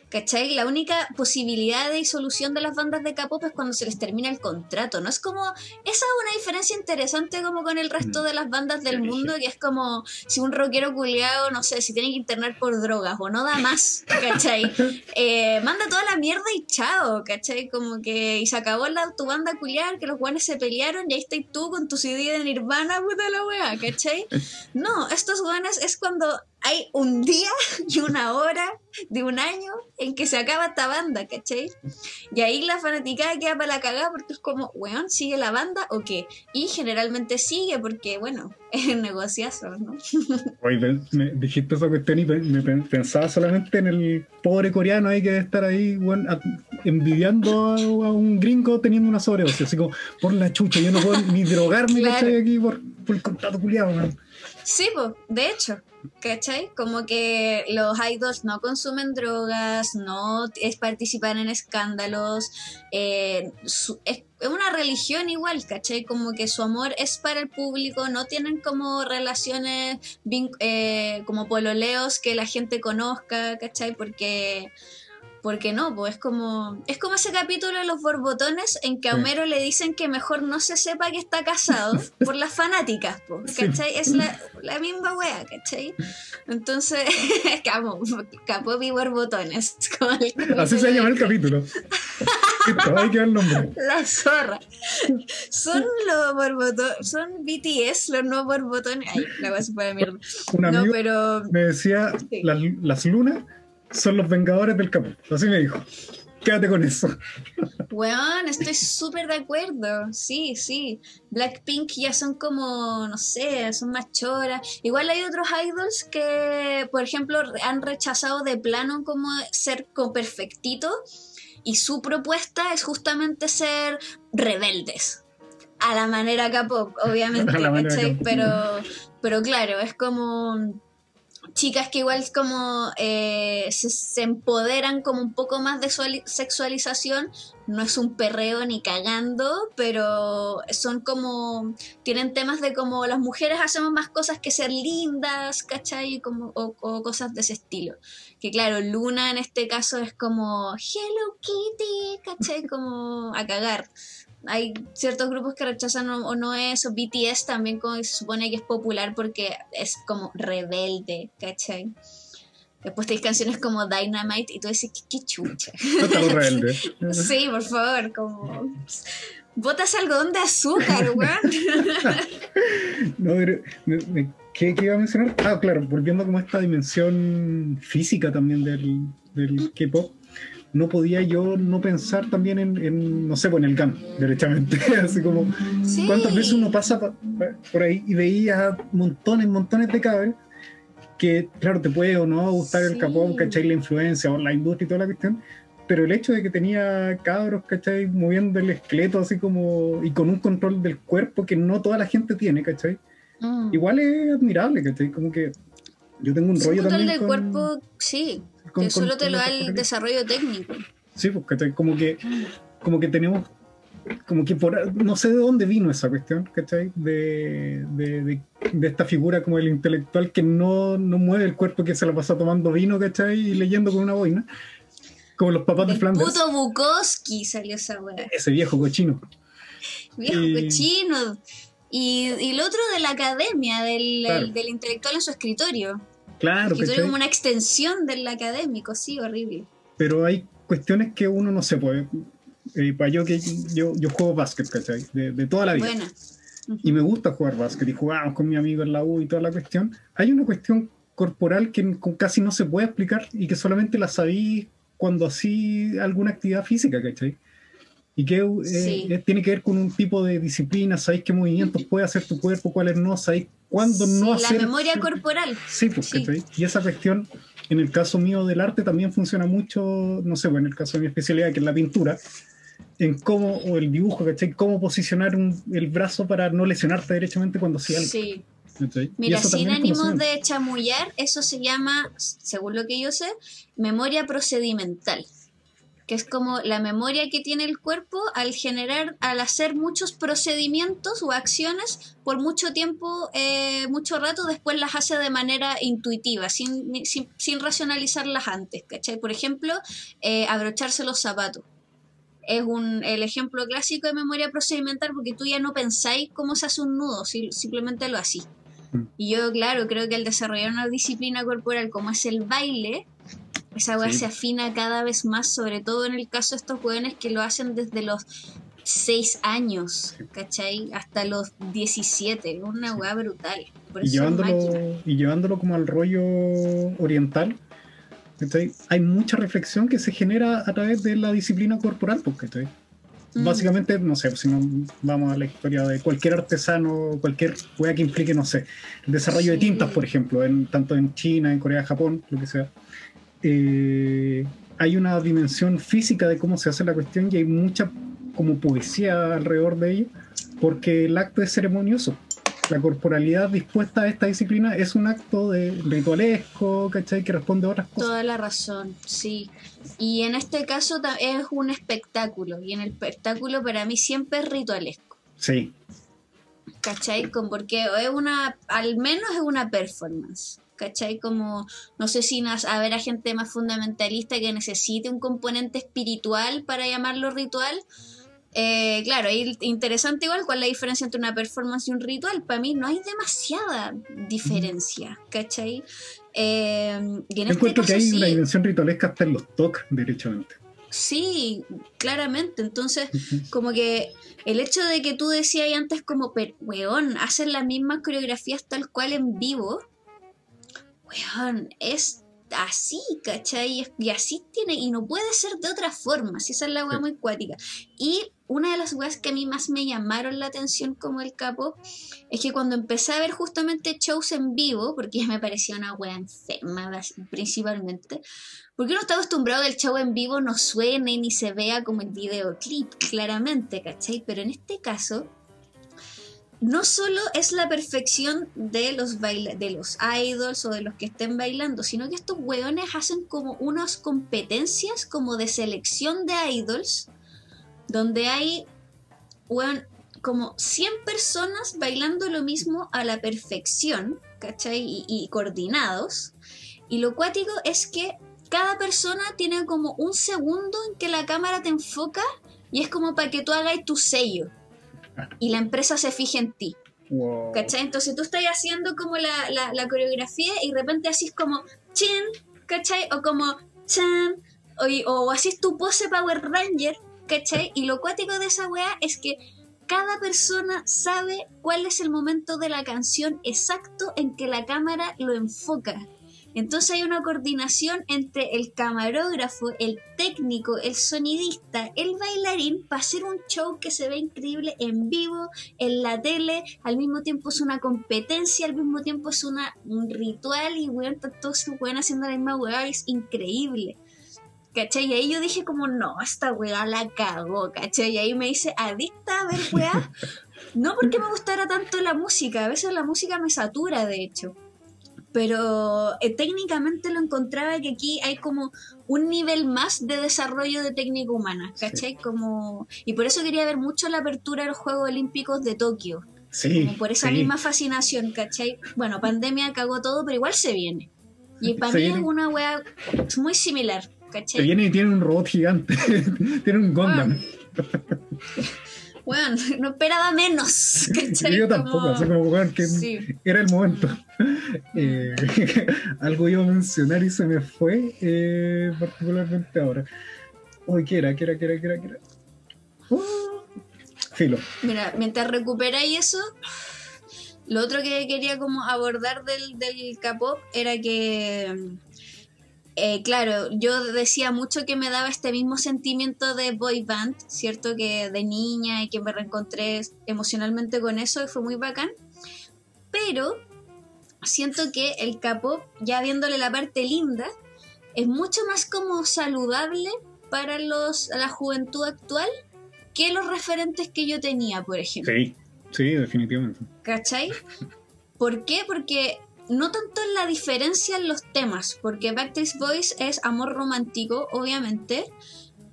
¿Cachai? La única posibilidad de disolución de las bandas de K-pop es cuando se les termina el contrato. No es como. Esa es una diferencia interesante como con el resto de las bandas del mundo, que es como si un rockero culiado, no sé, si tiene que internar por drogas o no da más, ¿cachai? Eh, manda toda la mierda y chao, ¿cachai? Como que. Y se acabó la, tu banda culiar, que los guanes se pelearon y ahí estás tú con tu CD de Nirvana, puta la wea, ¿cachai? No, estos guanes es cuando hay un día y una hora de un año en que se acaba esta banda, ¿cachai? Y ahí la fanaticada queda para la cagada porque es como, weón, ¿sigue la banda o qué? Y generalmente sigue porque, bueno, es negociazo, ¿no? Oye, me dijiste esa cuestión y me pensaba solamente en el pobre coreano ahí que debe estar ahí, envidiando a, un gringo teniendo una sobredosis, así como, por la chucha, yo no puedo ni drogarme, ¿cachai? Aquí por, por el contrato culiado, Sí, pues, de hecho. ¿Cachai? Como que los idols no consumen drogas, no es participar en escándalos, eh, es una religión igual, ¿cachai? Como que su amor es para el público, no tienen como relaciones eh, como pololeos que la gente conozca, ¿cachai? Porque porque no, pues es como es como ese capítulo de los borbotones en que a Sí. Homero le dicen que mejor no se sepa que está casado por las fanáticas, pues, Sí. ¿cachai? Es la, la misma wea, ¿cachai? Entonces, capo, capó y borbotones. como el- Así se llama el capítulo. Listo, ahí queda el nombre. La zorra. Son los borbotones, son BTS, los nuevos borbotones. Ay, la a para mierda. Un No, amigo pero me decía, Sí. las, las lunas son los vengadores del capó. Así me dijo. Quédate con eso. Weón, estoy súper de acuerdo. Sí, sí. Blackpink ya son como, no sé, son más choras. Igual hay otros idols que, por ejemplo, han rechazado de plano como ser como perfectito. Y su propuesta es justamente ser rebeldes. A la manera K-pop, obviamente, A. Pero, pero claro, es como chicas que igual como eh, se, empoderan como un poco más de sexualización. No es un perreo ni cagando, pero son como. Tienen temas de como las mujeres hacemos más cosas que ser lindas, ¿cachai? Como, o, o cosas de ese estilo. Que claro, Luna en este caso es como Hello Kitty, ¿cachai? Como a cagar. Hay ciertos grupos que rechazan o, o no eso. BTS también como se supone que es popular porque es como rebelde, ¿cachai? Después tenéis canciones como Dynamite y tú dices, ¿qué, qué chucha? Rebelde. Sí, por favor, como... Botas algodón de azúcar, weón. No, pero, me- me- ¿qué, qué iba a mencionar? Ah, claro, volviendo como a esta dimensión física también del, del K-pop, no podía yo no pensar también en, en, no sé, pues en el GAM, derechamente. Así como, Sí. ¿cuántas veces uno pasa pa- pa- por ahí y veía montones, montones de cabros que, claro, te puede o no gustar el Sí. K-pop, ¿cachai? La influencia o la industria y toda la cuestión. Pero el hecho de que tenía cabros, ¿cachai? Moviendo el esqueleto así como. y con un control del cuerpo que no toda la gente tiene, ¿cachai? Mm. Igual es admirable, ¿cachai? Como que yo tengo un Su rollo control también. del con- cuerpo, sí. Con- que con- solo te con lo la da el desarrollo técnico. Sí, ¿cachai? Como que, como que tenemos, como que por, no sé de dónde vino esa cuestión, ¿cachai? De, de, de, de esta figura como el intelectual que no, no mueve el cuerpo, que se la pasa tomando vino, ¿cachai? Y leyendo con una boina. Como los papás de Del Flanders. puto Bukowski salió esa weá. Ese viejo cochino. Viejo Y- cochino. Y, y el otro de la academia, del, Claro. el- del intelectual en su escritorio. Claro, escritorio ¿cachai? como una extensión del académico, sí, horrible. Pero hay cuestiones que uno no se puede. Eh, para yo que yo, yo juego básquet, ¿cachai? De, de toda la vida. Buena. Y me gusta jugar básquet y jugamos con mi amigo en la U y toda la cuestión, hay una cuestión corporal que casi no se puede explicar y que solamente la sabí cuando así alguna actividad física, ¿cachai? Y que eh, Sí. eh, tiene que ver con un tipo de disciplina, sabéis qué movimientos puede hacer tu cuerpo, cuáles no, sabéis cuándo no la hacer. memoria corporal. Sí, pues, Sí. Y esa cuestión, en el caso mío del arte, también funciona mucho, no sé, pues, en el caso de mi especialidad, que es la pintura, en cómo, o el dibujo, ¿cachai? Cómo posicionar un- el brazo para no lesionarte derechamente cuando hacía algo. Sí. Mira, sin ánimos de chamullar, eso se llama, según lo que yo sé, memoria procedimental. Que es como la memoria que tiene el cuerpo al generar, al hacer muchos procedimientos o acciones por mucho tiempo, eh, mucho rato, después las hace de manera intuitiva, sin, sin, sin racionalizarlas antes, ¿cachai? Por ejemplo, eh, abrocharse los zapatos. Es un, el ejemplo clásico de memoria procedimental porque tú ya no pensáis cómo se hace un nudo, si- simplemente lo hacís. Y yo, claro, creo que al desarrollar una disciplina corporal como es el baile, esa weá Sí. se afina cada vez más, sobre todo en el caso de estos jóvenes que lo hacen desde los 6 años, ¿cachai? Hasta los 17, una weá brutal. Por Y llevándolo, y llevándolo como al rollo oriental, ¿cachai? hay mucha reflexión que se genera a través de la disciplina corporal, pues, ¿cachai? Mm. Básicamente, no sé, si no vamos a la historia de cualquier artesano, cualquier wea que implique, no sé, el desarrollo de tintas, por ejemplo, en, tanto en China, en Corea, Japón, lo que sea. Eh, hay una dimensión física de cómo se hace la cuestión y hay mucha como poesía alrededor de ello, porque el acto es ceremonioso. la corporalidad dispuesta a esta disciplina es un acto de ritualesco, ¿cachai? Que responde a otras cosas. Toda la razón, sí. Y en este caso es un espectáculo, y en el espectáculo para mí siempre es ritualesco. Sí. ¿Cachai? Con, porque es una, al menos es una performance. ¿Cachai? Como, no sé si a ver a gente más fundamentalista que necesite un componente espiritual para llamarlo ritual, eh, claro, es interesante igual cuál es la diferencia entre una performance y un ritual. Para mí no hay demasiada diferencia, ¿cachai? Eh, y en este encuentro que hay una dimensión ritualesca hasta en los toques, derechamente. Sí, claramente. Entonces, como que el hecho de que tú decías antes como, weón, hacen las mismas coreografías tal cual en vivo, weón, es así, ¿cachai? Y así tiene, y no puede ser de otra forma, si esa es la weá muy cuática. Y una de las weas que a mí más me llamaron la atención como el capo es que cuando empecé a ver justamente shows en vivo, porque ya me parecía una wea enferma principalmente, porque uno está acostumbrado al show en vivo no suene ni se vea como el videoclip, claramente, ¿cachai? Pero en este caso, no solo es la perfección de los, de los idols o de los que estén bailando, sino que estos weones hacen como unas competencias como de selección de idols, donde hay, como 100 personas bailando lo mismo a la perfección, ¿cachai? Y, y coordinados. Y lo cuático es que cada persona tiene como un segundo en que la cámara te enfoca y es como para que tú hagas tu sello y la empresa se fije en ti. ¿Cachai? Entonces tú estás haciendo como la, coreografía y de repente así es como chin, ¿cachai? O como chan, o, o así tu pose Power Ranger, ¿cachai? Y lo cuático de esa weá es que cada persona sabe cuál es el momento de la canción exacto en que la cámara lo enfoca. Entonces hay una coordinación entre el camarógrafo, el técnico, el sonidista, el bailarín para hacer un show que se ve increíble en vivo, en la tele, al mismo tiempo es una competencia, al mismo tiempo es una, un ritual y weón, todos se pueden haciendo la misma weá, es increíble. ¿Cachai? Y ahí yo dije como, no, esta weá la cagó, ¿cachai? Y ahí me dice, adicta a ver weá. No porque me gustara tanto la música, a veces la música me satura, de hecho pero eh, técnicamente lo encontraba que aquí hay como un nivel más de desarrollo de técnica humana, ¿cachai? Como, y por eso quería ver mucho la apertura de los Juegos Olímpicos de Tokio. Sí. Como por esa misma fascinación, ¿cachai? Bueno, pandemia cagó todo, pero igual se viene. Y para mí es una wea muy similar, ¿cachai? Se viene y tiene un robot gigante, tiene un Gundam. bueno, no esperaba menos. Yo tampoco, como que era el momento. Eh, algo iba a mencionar y se me fue, eh, particularmente ahora. Uy, ¿qué era? ¿Qué era? ¿Qué era? ¿Qué era? ¿Qué era? Uh, filo. Mira, mientras recuperáis eso, lo otro que quería como abordar del, del K-pop era que eh, claro, yo decía mucho que me daba este mismo sentimiento de boy band, ¿cierto? Que de niña y que me reencontré emocionalmente con eso y fue muy bacán. Pero siento que el capo, ya viéndole la parte linda, es mucho más como saludable para los, la juventud actual que los referentes que yo tenía, por ejemplo. Sí, sí, definitivamente. ¿Cachai? ¿Por qué? Porque no tanto en la diferencia en los temas, porque Backstreet Boys es amor romántico, obviamente,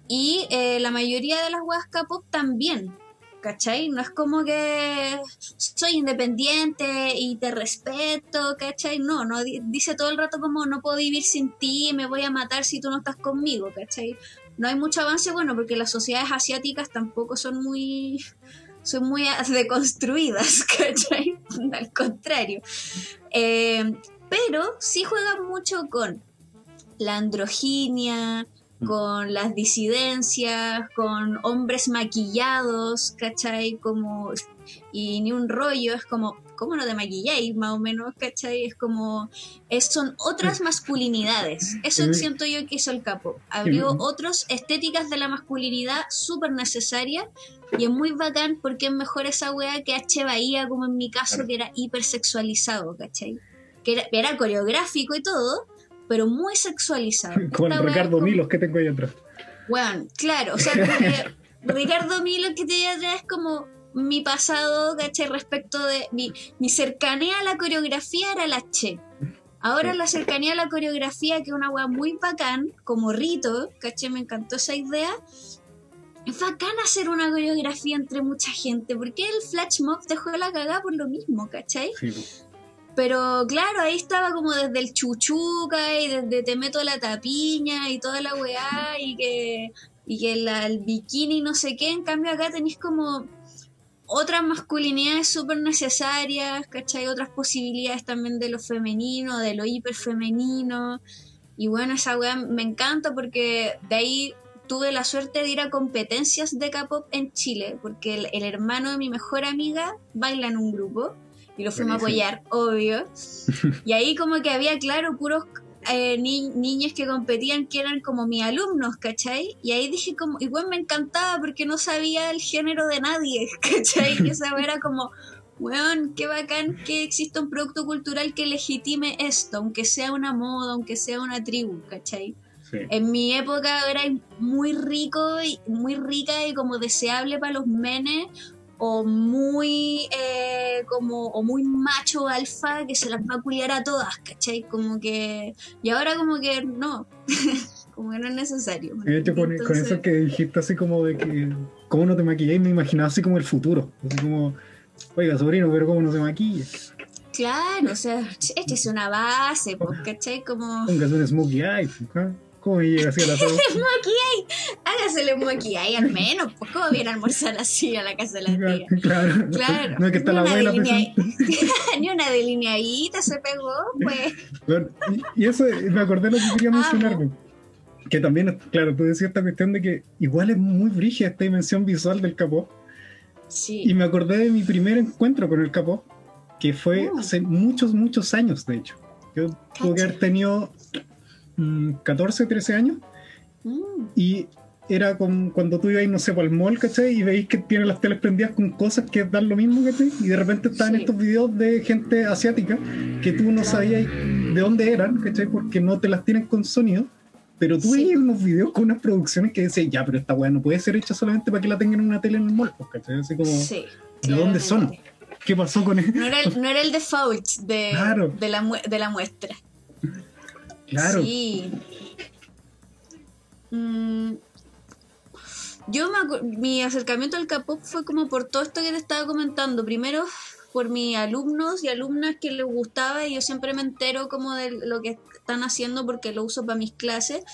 y eh, la mayoría de las weas K-pop también, ¿cachai? No es como que soy independiente y te respeto, ¿cachai? No, no dice todo el rato como no puedo vivir sin ti, me voy a matar si tú no estás conmigo, ¿cachai? No hay mucho avance, bueno, porque las sociedades asiáticas tampoco son muy son muy deconstruidas, ¿cachai? Al contrario. Eh, pero sí juegan mucho con la androginia, mm. con las disidencias, con hombres maquillados, ¿cachai? Como, y ni un rollo, es como, ¿cómo no te maquilláis? Más o menos, ¿cachai? Es como, es, son otras masculinidades. Eso siento yo que hizo el capo. Abrió otras estéticas de la masculinidad súper necesarias y es muy bacán porque es mejor esa wea que H. Bahía, como en mi caso, que era hipersexualizado, ¿cachai? Que era, coreográfico y todo, pero muy sexualizado. Con Ricardo Milos que tengo ahí atrás. Weón, claro, o sea, Ricardo Milos que te atrás es como mi pasado, ¿cachai? Respecto de mi, mi cercanía a la coreografía era la Che. Ahora la cercanía a la coreografía, que es una weá muy bacán, como rito, ¿cachai? Me encantó esa idea. Es bacán hacer una coreografía entre mucha gente, porque el flash mob dejó la cagada por lo mismo, ¿cachai? Sí. Pero claro, ahí estaba como desde el chuchuca y desde te meto la tapiña y toda la weá y que, y que la- el bikini no sé qué. En cambio acá tenéis como otras masculinidades súper necesarias, ¿cachai? Otras posibilidades también de lo femenino, de lo hiperfemenino. Y bueno, esa weá me encanta porque de ahí tuve la suerte de ir a competencias de K-pop en Chile, porque el, el hermano de mi mejor amiga baila en un grupo y lo fuimos a apoyar, obvio. Y ahí como que había, claro, puros eh, ni- niños que competían que eran como mis alumnos, ¿cachai? Y ahí dije como, igual me encantaba porque no sabía el género de nadie, ¿cachai? Y esa era como, weón, qué bacán que exista un producto cultural que legitime esto, aunque sea una moda, aunque sea una tribu, ¿cachai? Sí. En mi época era muy rico y muy rica y como deseable para los menes o muy eh, como o muy macho alfa que se las va a culiar a todas, ¿cachai? Como que y ahora como que no, como que no es necesario. De hecho, con, eso que dijiste así como de que cómo no te maquilláis, me imaginaba así como el futuro. Así como, oiga, sobrino, pero cómo no se maquilla. Claro, o sea, échese una base, pues, ¿cachai? Como Póngase un smokey eye. ¿ah? ¿Cómo me llega así a la hágasele un al menos, pues cómo viene a almorzar así a la casa de la tía. Claro. Claro. No es que está la Ni una abuela delinea-. Ni una delineadita se pegó, pues. Y, y eso me acordé de lo que quería Amo. mencionar. Que también, claro, tú decías esta cuestión de que igual es muy brígida esta dimensión visual del capó. Sí. Y me acordé de mi primer encuentro con el capó, que fue Mm. hace muchos, muchos años, de hecho. Yo tuve que haber tenido 14, 13 años Mm, y era con, cuando tú ibas, no sé, al mall, ¿cachai? Y veis que tiene las teles prendidas con cosas que dan lo mismo, ¿cachai? Y de repente estaban Sí. estos videos de gente asiática que tú no Claro. sabías de dónde eran, ¿cachai? Porque no te las tienen con sonido. Pero tú Sí. veías unos videos con unas producciones que decías, ya, pero esta weá no puede ser hecha solamente para que la tengan en una tele en el mall, pues, ¿cachai? Así como, sí. ¿de dónde son? ¿Qué pasó con él? No era, el, no era el default de, Claro. de, la, de la muestra. Sí. Mm, yo me mi acercamiento al K-pop fue como por todo esto que te estaba comentando. Primero por mis alumnos y alumnas que les gustaba y yo siempre me entero como de lo que están haciendo porque lo uso para mis clases.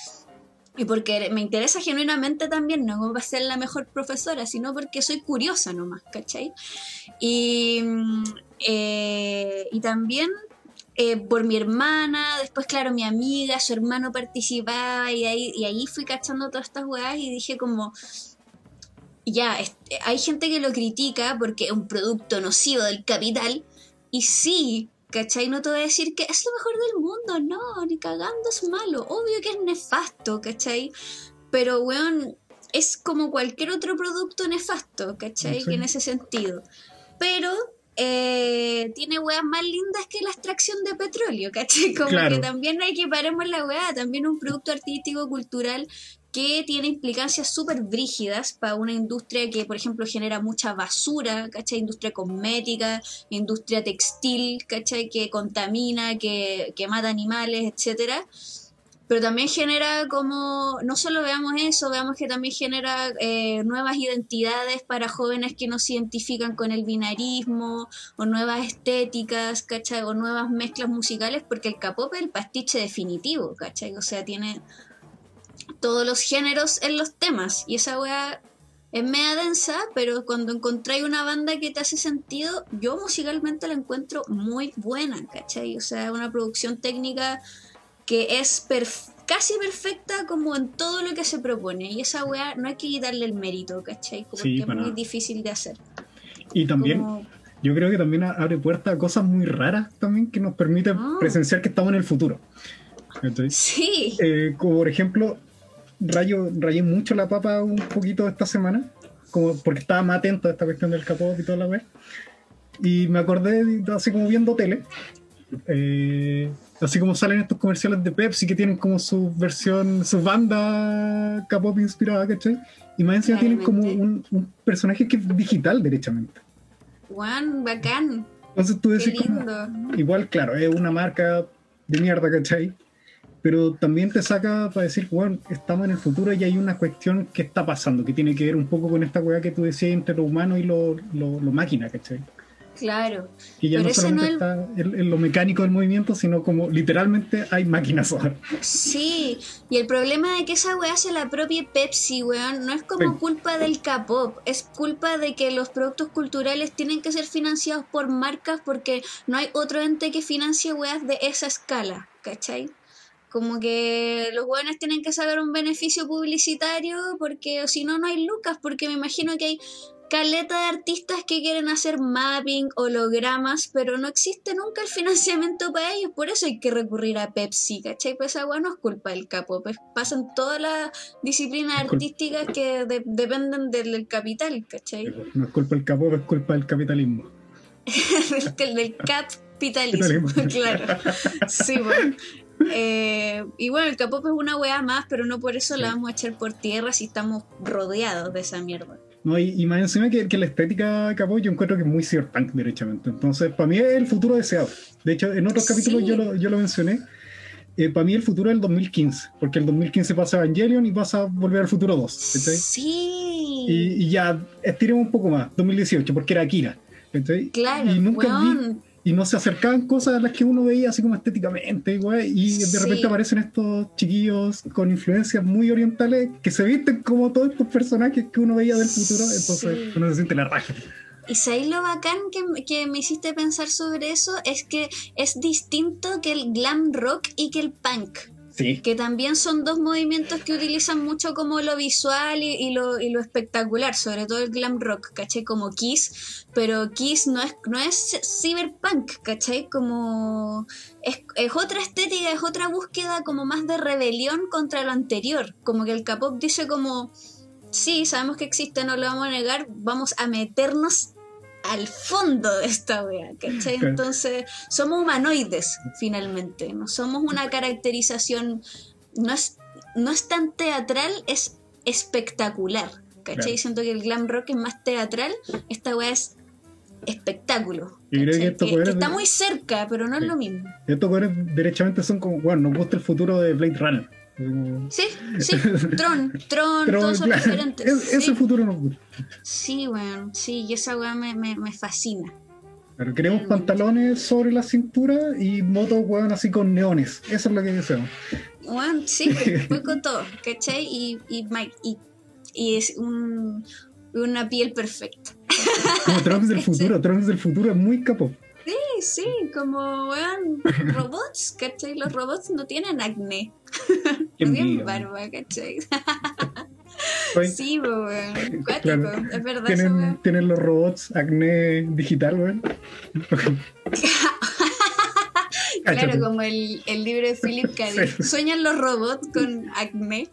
Y porque me interesa genuinamente también, no como para ser la mejor profesora, sino porque soy curiosa nomás, ¿cachai? Y, mm, eh, y también eh, por mi hermana, después, claro, mi amiga, su hermano participaba y ahí, y ahí fui cachando todas estas weas y dije como, ya, hay gente que lo critica porque es un producto nocivo del capital y sí, ¿cachai? No te voy a decir que es lo mejor del mundo, no, ni cagando es malo, obvio que es nefasto, ¿cachai? Pero, weón, es como cualquier otro producto nefasto, ¿cachai? Sí. Que en ese sentido. Pero eh, tiene weas más lindas que la extracción de petróleo, ¿cachai? Como Claro. que también hay que paremos la wea, también un producto artístico, cultural, que tiene implicancias súper brígidas para una industria que, por ejemplo, genera mucha basura, ¿cachai? Industria cosmética, industria textil, ¿cachai? Que contamina, que, que mata animales, etcétera. Pero también genera como, no solo veamos eso, veamos que también genera eh, nuevas identidades para jóvenes que no se identifican con el binarismo, o nuevas estéticas, ¿cachai? O nuevas mezclas musicales, porque el K-pop es el pastiche definitivo, ¿cachai? O sea, tiene todos los géneros en los temas, y esa weá es media densa, pero cuando encontráis una banda que te hace sentido, yo musicalmente la encuentro muy buena, ¿cachai? O sea, una producción técnica que es perf- casi perfecta como en todo lo que se propone. Y esa weá no hay que quitarle el mérito, ¿cachai? Porque Sí, es muy nada. difícil de hacer. Y también, Como- yo creo que también abre puertas a cosas muy raras también que nos permiten Ah. presenciar que estamos en el futuro. ¿Cachai? Sí, Eh, como por ejemplo, rayo, rayé mucho la papa un poquito esta semana, como porque estaba más atento a esta cuestión del capó y toda la web. Y me acordé, de- así como viendo tele, eh, así como salen estos comerciales de Pepsi que tienen como su versión, su banda K-pop inspirada, ¿cachai? Y más encima tienen como un, un personaje que es digital, derechamente. Juan, bacán. Entonces tú Qué decís como, lindo. igual, claro, es una marca de mierda, ¿cachai? Pero también te saca para decir, bueno, estamos en el futuro y hay una cuestión que está pasando, que tiene que ver un poco con esta weá que tú decías entre lo humano y lo, lo, lo máquina, ¿cachai? Claro. Que ya Pero no solamente no está en, lo mecánico del movimiento, sino como literalmente hay máquinas ahora. Sí, y el problema de que esa weá hace la propia Pepsi, weón, no es como culpa del K-pop, es culpa de que los productos culturales tienen que ser financiados por marcas porque no hay otro ente que financie weas de esa escala, ¿cachai? Como que los weones tienen que sacar un beneficio publicitario porque o si no, no hay lucas, porque me imagino que hay caleta de artistas que quieren hacer mapping, hologramas, pero no existe nunca el financiamiento para ellos, por eso hay que recurrir a Pepsi, ¿cachai? Pues esa no es culpa del capo, pues pasan todas las disciplinas artísticas que de- dependen del, capital, ¿cachai? No es culpa del capó, es culpa del capitalismo. del, del capitalismo, claro. Sí, bueno. Eh, y bueno, el K-pop es una weá más, pero no por eso la vamos a echar por tierra si estamos rodeados de esa mierda. No, y, y más encima que, que la estética capó yo encuentro que es muy cyberpunk derechamente. Entonces, para mí es el futuro deseado. De hecho, en otros Sí. capítulos yo lo, yo lo mencioné. para mí el futuro es el 2015, porque el 2015 pasa Evangelion y pasa a volver al futuro 2. ¿cachai? Sí. Y, y ya estiremos un poco más, 2018, porque era Akira. ¿cachai? Claro, y nunca vi-. Y no se acercaban cosas a las que uno veía así como estéticamente, y de Sí. repente aparecen estos chiquillos con influencias muy orientales que se visten como todos estos personajes que uno veía del futuro, entonces Sí. uno se siente la raja. Y sabéis lo bacán que, que me hiciste pensar sobre eso es que es distinto que el glam rock y que el punk. Que también son dos movimientos que utilizan mucho como lo visual y, y lo, y lo espectacular, sobre todo el glam rock, ¿cachai? Como Kiss, pero Kiss no es, no es cyberpunk, ¿cachai? Como es, es otra estética, es otra búsqueda como más de rebelión contra lo anterior, como que el K-pop dice como, sí, sabemos que existe, no lo vamos a negar, vamos a meternos al fondo de esta wea, ¿cachai? Entonces, somos humanoides, finalmente, no somos una caracterización, no es, no es tan teatral, es espectacular, ¿cachai? Claro. Siento que el glam rock es más teatral, esta wea es espectáculo. Yo creo que estos Que- está muy cerca, pero no es lo mismo. estos güeyes derechamente son como, bueno, nos gusta el futuro de Blade Runner. Como- Sí, sí, Tron, Tron, todos son claro, referentes. es- sí, ese futuro nos gusta. sí, weón, sí, y esa weá me, me, me fascina. Pero queremos Realmente. pantalones sobre la cintura y motos, weón, así con neones. Eso es lo que deseamos. Bueno, sí, voy con todo, ¿cachai? Y, y, Mike, y, y es un, una piel perfecta. Como Trunks del futuro. Trunks del futuro es muy capo. Sí, como, weón, robots, ¿cachai? Los robots no tienen acné, no tienen barba, ¿cachai? Sí, weón, Claro. es verdad tienen, weá. tienen los robots acné digital, weón. Claro, como el, el libro de Philip K. Sí. Sueñan los robots con acné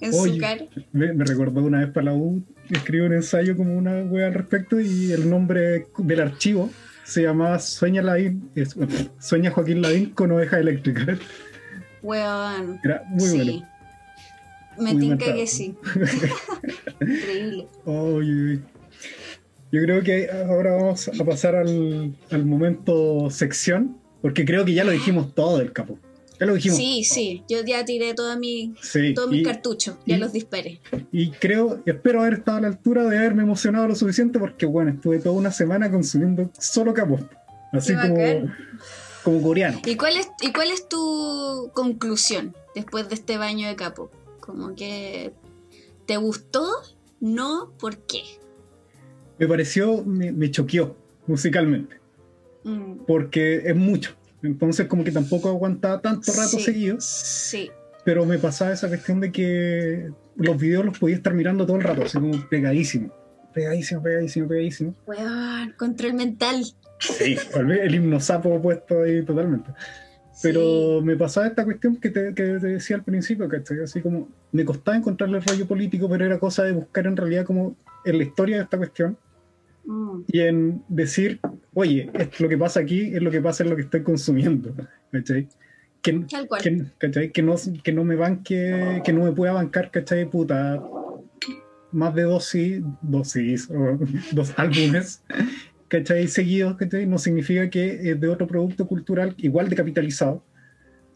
en Oye. su cara. Me, me recordó una vez para la U, escribí un ensayo como una wea al respecto y el nombre del archivo se llamaba Sueña Lavín, es- Sueña Joaquín Lavín con oveja eléctrica. Weón. Era muy sí. bueno. Me tinca que sí. Increíble. Yo creo que ahora vamos a pasar al, al momento sección, porque creo que ya lo dijimos todo del capo. Ya lo dijimos. Sí, sí. Yo ya tiré todo mi, Sí, todos mis cartuchos. Ya y- los disparé. y creo, espero haber estado a la altura de haberme emocionado lo suficiente porque, bueno, estuve toda una semana consumiendo solo capo. Así como, como coreano. ¿Y cuál, es, ¿Y cuál es tu conclusión después de este baño de capo? Como que. ¿Te gustó? No, ¿por qué? Me pareció, me, me choqueó musicalmente, Mm, porque es mucho. Entonces, como que tampoco aguantaba tanto rato sí, seguido. Sí. pero me pasaba esa cuestión de que los videos los podía estar mirando todo el rato, así como pegadísimo. Pegadísimo, pegadísimo, pegadísimo. Weón, control mental. Sí, el himno sapo puesto ahí totalmente. Pero me pasaba esta cuestión que te, que te decía al principio, ¿cachai? Así como me costaba encontrarle el rollo político, pero era cosa de buscar en realidad como en la historia de esta cuestión Sí. Mm, y en decir, oye, lo que pasa aquí es lo que pasa en lo que estoy consumiendo. ¿cachai? Que, que, que, no, que no me banque, que no me pueda bancar, ¿cachai? Puta, más de dos sí, dos sí, o dos álbumes, ¿cachai? Seguidos, ¿cachai? No significa que de otro producto cultural igual de capitalizado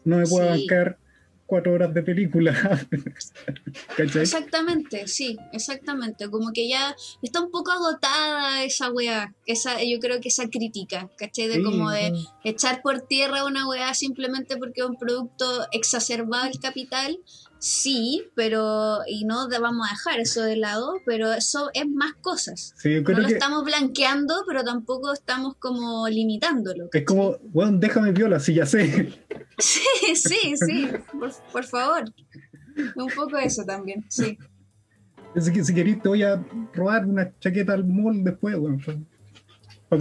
no me pueda bancar cuatro horas de película. Exactamente, sí, exactamente. Como que ya está un poco agotada esa weá, esa, yo creo que esa crítica, ¿cachai? De como de echar por tierra una weá simplemente porque es un producto exacerbado el capital sí, pero y no vamos a dejar eso de lado, pero eso es más cosas. no lo estamos blanqueando, pero tampoco estamos como limitándolo. Es como, bueno, déjame viola, si ya sé. Sí, sí, sí, por, favor. Un poco eso también, sí. Si, si querés te voy a robar una chaqueta al mall después, bueno.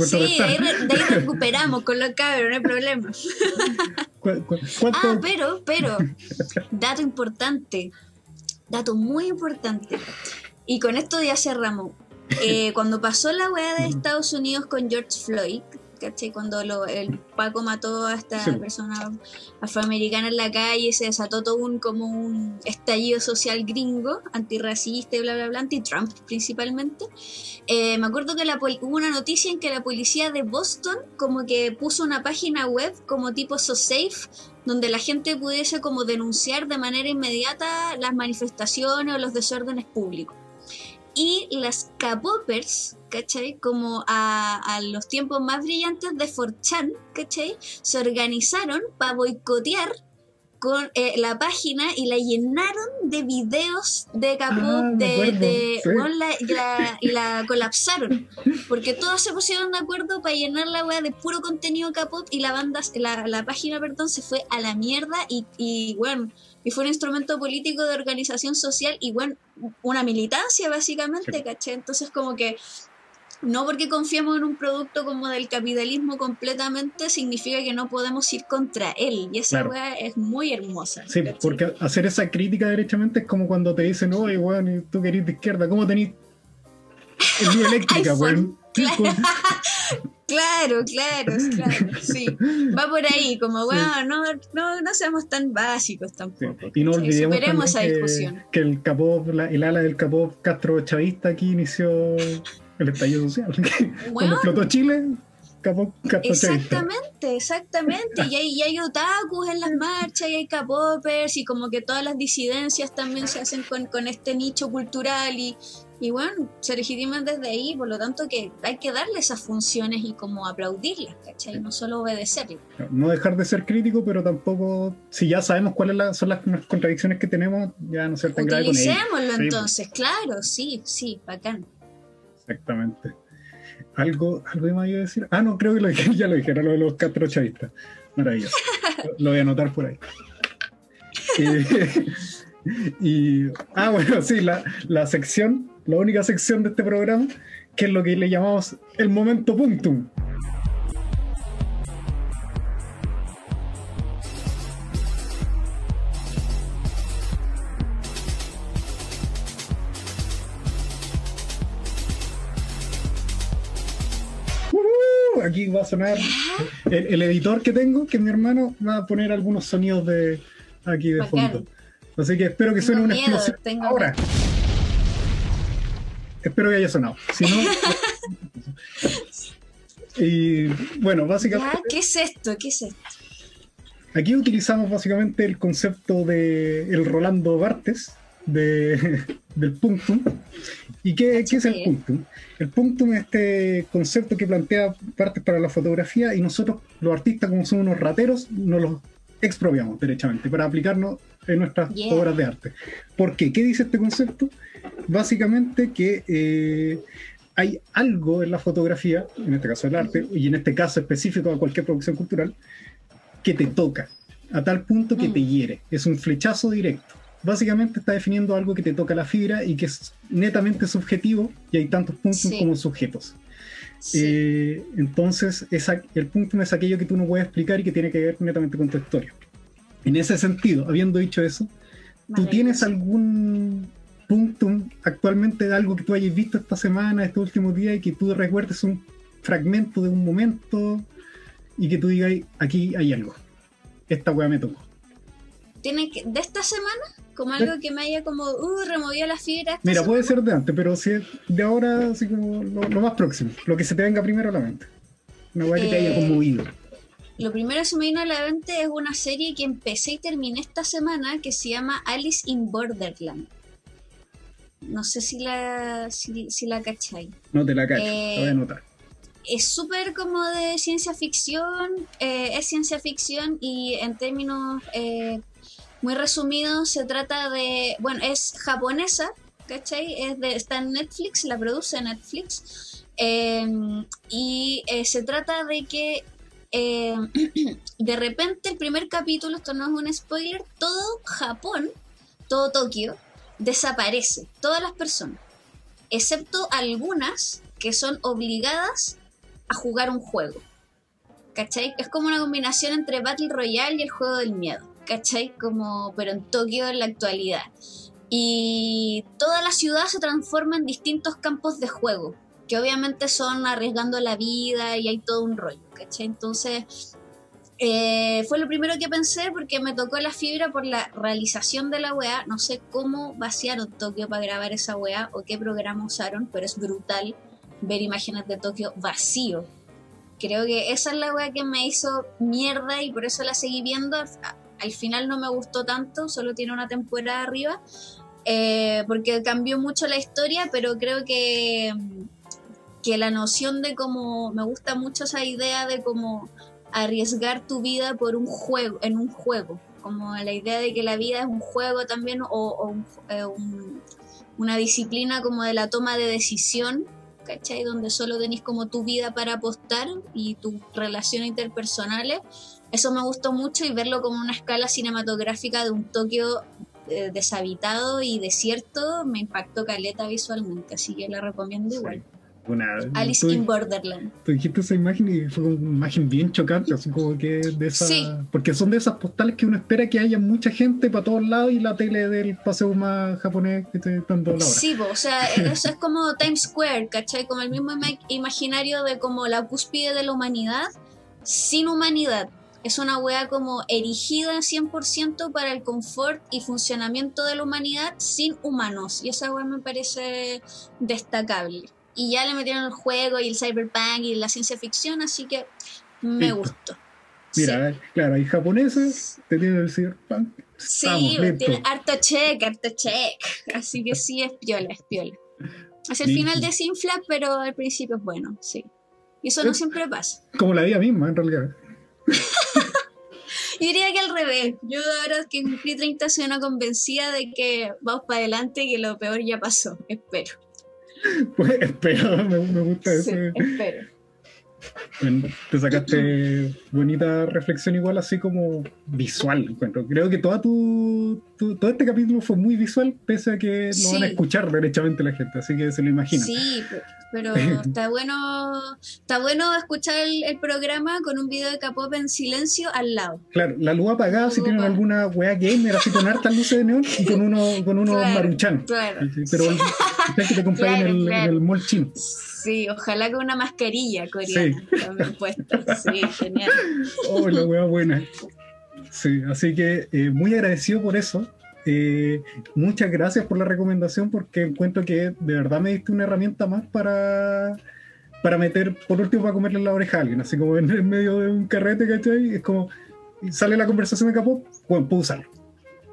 Sí, de ahí, recuperamos con los cabros, no hay problema. ah, pero, pero, dato importante, dato muy importante. Y con esto ya cerramos. Eh, cuando pasó la weá de Estados Unidos con George Floyd, cuando el Paco mató a esta persona afroamericana en la calle, se desató todo un como un estallido social gringo, antirracista y bla bla bla, anti-Trump principalmente. Eh, me acuerdo que la hubo una noticia en que la policía de Boston como que puso una página web como tipo So Safe, donde la gente pudiese como denunciar de manera inmediata las manifestaciones o los desórdenes públicos. Y las K-Poppers, ¿cachai? Como a, los tiempos más brillantes de 4chan, ¿cachai? Se organizaron para boicotear con eh, la página y la llenaron de videos de K-pop, ah, de, y, la, colapsaron. Porque todos se pusieron de acuerdo para llenar la web de puro contenido K-pop y la banda, la, la, página, perdón, se fue a la mierda y, y bueno y fue un instrumento político de organización social y bueno, una militancia básicamente, ¿caché? Entonces como que no porque confiemos en un producto como del capitalismo completamente significa que no podemos ir contra él. Y esa weá es muy hermosa. Sí, porque hacer esa crítica derechamente es como cuando te dicen, oye, weón, tú querés de izquierda, ¿cómo tenés el eléctrica, weón? Claro, claro, claro, sí. Va por ahí, como, bueno, no, no, no seamos tan básicos tampoco. Y no olvidemos esa discusión. Que, el capó, el ala del capó Castro chavista aquí inició el estallido social. Cuando explotó Chile, capó Exactamente, exactamente. Y hay, y hay otakus en las marchas, y hay capopers, y como que todas las disidencias también se hacen con, con este nicho cultural y, y bueno, se legitiman desde ahí, por lo tanto que hay que darle esas funciones y como aplaudirlas, ¿cachai? No solo obedecerlas. No dejar de ser crítico, pero tampoco, si ya sabemos cuáles son las contradicciones que tenemos, ya no ser tan grave con Utilicémoslo entonces, claro, sí, sí, bacán. Exactamente. ¿Algo, algo más iba a decir? Ah, no, creo que lo ya lo dije, era lo de los chavistas Maravilloso. lo voy a anotar por ahí. y, ah, bueno, sí, la, la sección la única sección de este programa, que es lo que le llamamos el momento punctum. Aquí va a sonar el, editor que tengo, que mi hermano va a poner algunos sonidos de aquí de fondo. Así que espero que suene una explosión ahora. Espero que haya sonado. Si no. y bueno, básicamente. ¿Qué es esto? ¿Qué es esto? Aquí utilizamos básicamente el concepto de el Rolando Bartes de, del punctum. ¿Y qué, es el punctum? El punctum es este concepto que plantea partes para la fotografía y nosotros, los artistas, como somos unos rateros, nos los expropiamos derechamente para aplicarnos en nuestras obras de arte. ¿Por qué? ¿Qué dice este concepto? básicamente que eh, hay algo en la fotografía, en este caso el arte, y en este caso específico de cualquier producción cultural, que te toca, a tal punto que te mm. hiere. Es un flechazo directo. Básicamente está definiendo algo que te toca la fibra y que es netamente subjetivo y hay tantos puntos como sujetos. Eh, entonces, el punto es aquello que tú no puedes explicar y que tiene que ver netamente con tu historia. En ese sentido, habiendo dicho eso, ¿tú tienes algún punto actualmente de algo que tú hayas visto esta semana, estos últimos días y que tú recuerdes un fragmento de un momento y que tú digas, aquí hay algo. Esta weá me tocó. ¿Tiene que, de esta semana? Como algo que me haya como, uh, removido la fibra. Mira, puede ser de antes, pero si de ahora, así como lo, más próximo, lo que se te venga primero a la mente. Una weá que te haya Eh, conmovido. Lo primero que se me vino a la mente es una serie que empecé y terminé esta semana que se llama Alice in Borderland. No sé si la, si, si la cachai. No te la cacho, eh, la voy a anotar. Es súper como de ciencia ficción, eh, es ciencia ficción y en términos eh, muy resumidos se trata de, bueno, es japonesa, ¿cachai? Es de, está en Netflix, la produce Netflix eh, y eh, se trata de que eh, de repente el primer capítulo, esto no es un spoiler, todo Japón, todo Tokio, desaparece, todas las personas, excepto algunas que son obligadas a jugar un juego. ¿Cachai? Es como una combinación entre Battle Royale y el juego del miedo. ¿Cachai? Como, pero en Tokio en la actualidad. Y toda la ciudad se transforma en distintos campos de juego, que obviamente son arriesgando la vida y hay todo un rollo, ¿cachai? Entonces, eh, fue lo primero que pensé porque me tocó la fibra por la realización de la weá. No sé cómo vaciaron Tokio para grabar esa weá o qué programa usaron, pero es brutal ver imágenes de Tokio vacío. Creo que esa es la weá que me hizo mierda y por eso la seguí viendo. Al final no me gustó tanto, solo tiene una temporada arriba, eh, porque cambió mucho la historia, pero creo que, que la noción de cómo, me gusta mucho esa idea de cómo arriesgar tu vida por un juego, en un juego, como la idea de que la vida es un juego también o, eh, un- una disciplina como de la toma de decisión, ¿cachai? Donde solo tenéis como tu vida para apostar y tus relaciones interpersonales. Eso me gustó mucho y verlo como una escala cinematográfica de un Tokio eh, deshabitado y desierto me impactó caleta visualmente, así que la recomiendo igual. Una, Alice tú, in Borderland. tú dijiste esa imagen y fue una imagen bien chocante, así como que de esa, Sí. porque son de esas postales que uno espera que haya mucha gente para todos lados y la tele del paseo más japonés que esté dando la hora. Sí, po, o sea, eso es como Times Square, ¿cachai? Como el mismo ima- imaginario de como la cúspide de la humanidad sin humanidad. Es una wea como erigida 100% para el confort y funcionamiento de la humanidad sin humanos. Y esa wea me parece destacable. Y ya le metieron el juego y el cyberpunk y la ciencia ficción, así que me Listo. gustó. Mira, eh, claro, hay japoneses, te tienen el cyberpunk. Sí, sí tiene harto check, harto check. Así que sí, es piola, es piola. Hacia el Listo. final desinfla, pero al principio es bueno, sí. Y eso no siempre pasa. Como la vida misma, en realidad. Yo diría que al revés. Yo ahora que cumplí 30 soy una convencida de que vamos para adelante y que lo peor ya pasó. Espero. Pues espero, me, me gusta Sí, eso. espero. Bueno, te sacaste bonita reflexión igual así como visual encuentro. Creo que toda tu, tu- todo este capítulo fue muy visual pese a que lo van a Sí. escuchar derechamente la gente, así que se lo imagina. Sí, pe- pero está bueno, está bueno escuchar el, el programa con un video de K-pop en silencio al lado. Claro, la luz apagada si tienen alguna weá gamer así con hartas luces de neón y con uno con unos Claro, maruchan. Claro. Sí, Pero el, el que te compré Claro, en, el, en el mall chino. Sí, ojalá con una mascarilla coreana también puesta. Sí, genial. Oh, la buena. Sí, así que eh, muy agradecido por eso. Eh, muchas gracias por la recomendación porque encuentro que de verdad me diste una herramienta más para, para meter, por último, para comerle la oreja a alguien. Así como en, en medio de un carrete, ¿cachai? Es como, sale la conversación de capó, bueno, puedo usarlo.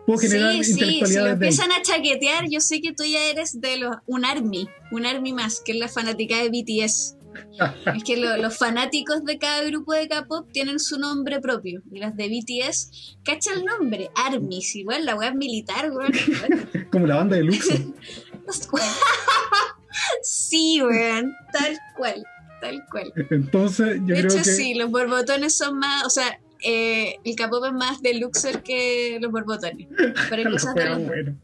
Puedo generar Sí, sí, si lo empiezan a chaquetear, yo sé que tú ya eres de los, un army, un army más, que es la fanática de BTS. es que lo- los fanáticos de cada grupo de K-pop tienen su nombre propio. Y las de BTS, cacha el nombre, armies, igual la web militar, weón. Como la banda de Luxo. sí, weón, tal cual, tal cual. Entonces, yo de creo hecho, que. sí, los borbotones son más, o sea, eh, el K-pop es más de Luxor que los borbotones. Pero cosas buena.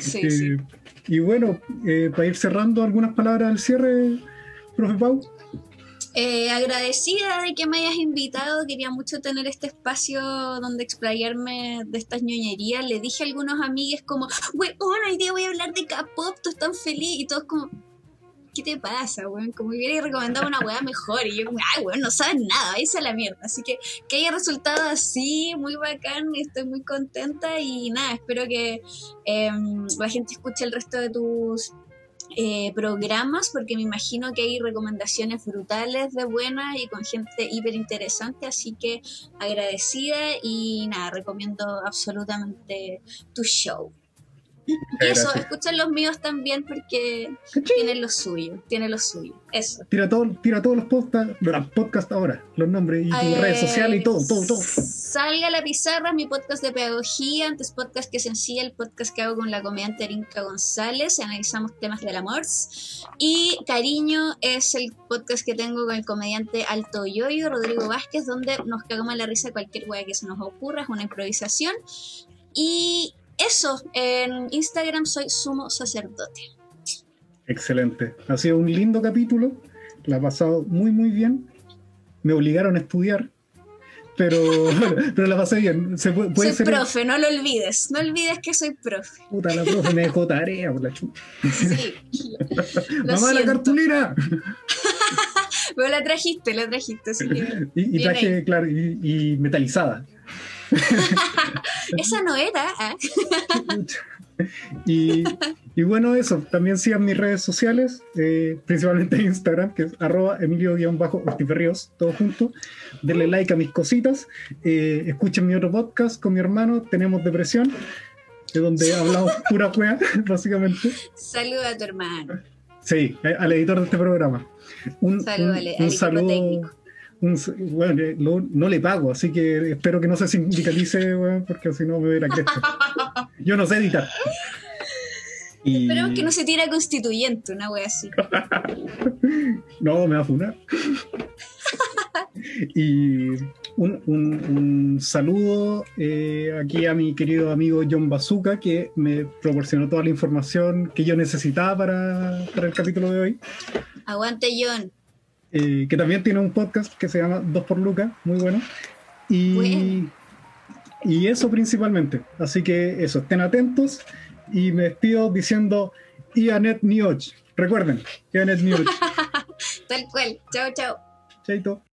Sí, Eh, sí. Y bueno, eh, para ir cerrando algunas palabras al cierre, profe Pau. Eh, agradecida de que me hayas invitado, quería mucho tener este espacio donde explayarme de estas ñoñerías. Le dije a algunos amigues como, weón, hoy día voy a hablar de K-pop, tú estás tan feliz, y todos como, ¿qué te pasa, weón? Como que hubiera recomendado una weá mejor. Y yo, ay, weón, no sabes nada, ahí a la mierda. Así que que haya resultado así, muy bacán, estoy muy contenta y nada, espero que em, la gente escuche el resto de tus eh, programas porque me imagino que hay recomendaciones brutales de buenas y con gente hiper interesante, así que agradecida y nada, recomiendo absolutamente tu show. Y eso, escuchen los míos también porque tienen lo suyo, tiene lo suyo. Eso. Tira, todo, tira todos los podcasts, los podcasts ahora, los nombres y tus Eh, redes sociales y todo, todo, todo. Salga la pizarra, mi podcast de pedagogía, antes podcast que sencilla, el podcast que hago con la comediante Erinka González, analizamos temas del amor. Y Cariño es el podcast que tengo con el comediante Alto Yoyo, Rodrigo Vázquez, donde nos cagamos la risa cualquier wea que se nos ocurra, es una improvisación. Y eso, en Instagram soy sumo sacerdote. Excelente. Ha sido un lindo capítulo. La ha pasado muy, muy bien. Me obligaron a estudiar, pero, pero la pasé bien. Se puede, puede soy ser. profe, no lo olvides, no olvides que soy profe. Puta, la profe me dejó tarea por la chuta. Sí. ¡Mamá, la cartulina! Pero la trajiste, la trajiste. Y, y traje, ahí. claro, y, y metalizada. Esa no era, ¿ah? Y, y bueno, eso. También sigan mis redes sociales, eh, principalmente Instagram, que es arroba emilio-ortiferríos, todo junto. Denle like a mis cositas. Eh, escuchen mi otro podcast con mi hermano, Tenemos Depresión, de donde hablamos pura wea, básicamente. Saluda a tu hermano. Sí, al editor de este programa. Un, Saludo un- saludo. técnico. Bueno, eh, lo- no le pago, así que espero que no se sindicalice, weón, porque si no me voy a ir a cresta. Yo no sé editar. Y- Esperemos que no se tira constituyente, una wea así. No, me va a funar. y un, un- un saludo eh, aquí a mi querido amigo John Bazooka, que me proporcionó toda la información que yo necesitaba para, para el capítulo de hoy. Aguante, John. Eh, que también tiene un podcast que se llama Dos por Luca, muy bueno. Y, Bueno. y eso principalmente. Así que eso, estén atentos. Y me despido diciendo Ianet Nioch. Recuerden, Ianet Nioch. Tal cual. Chao, chao. Chaito.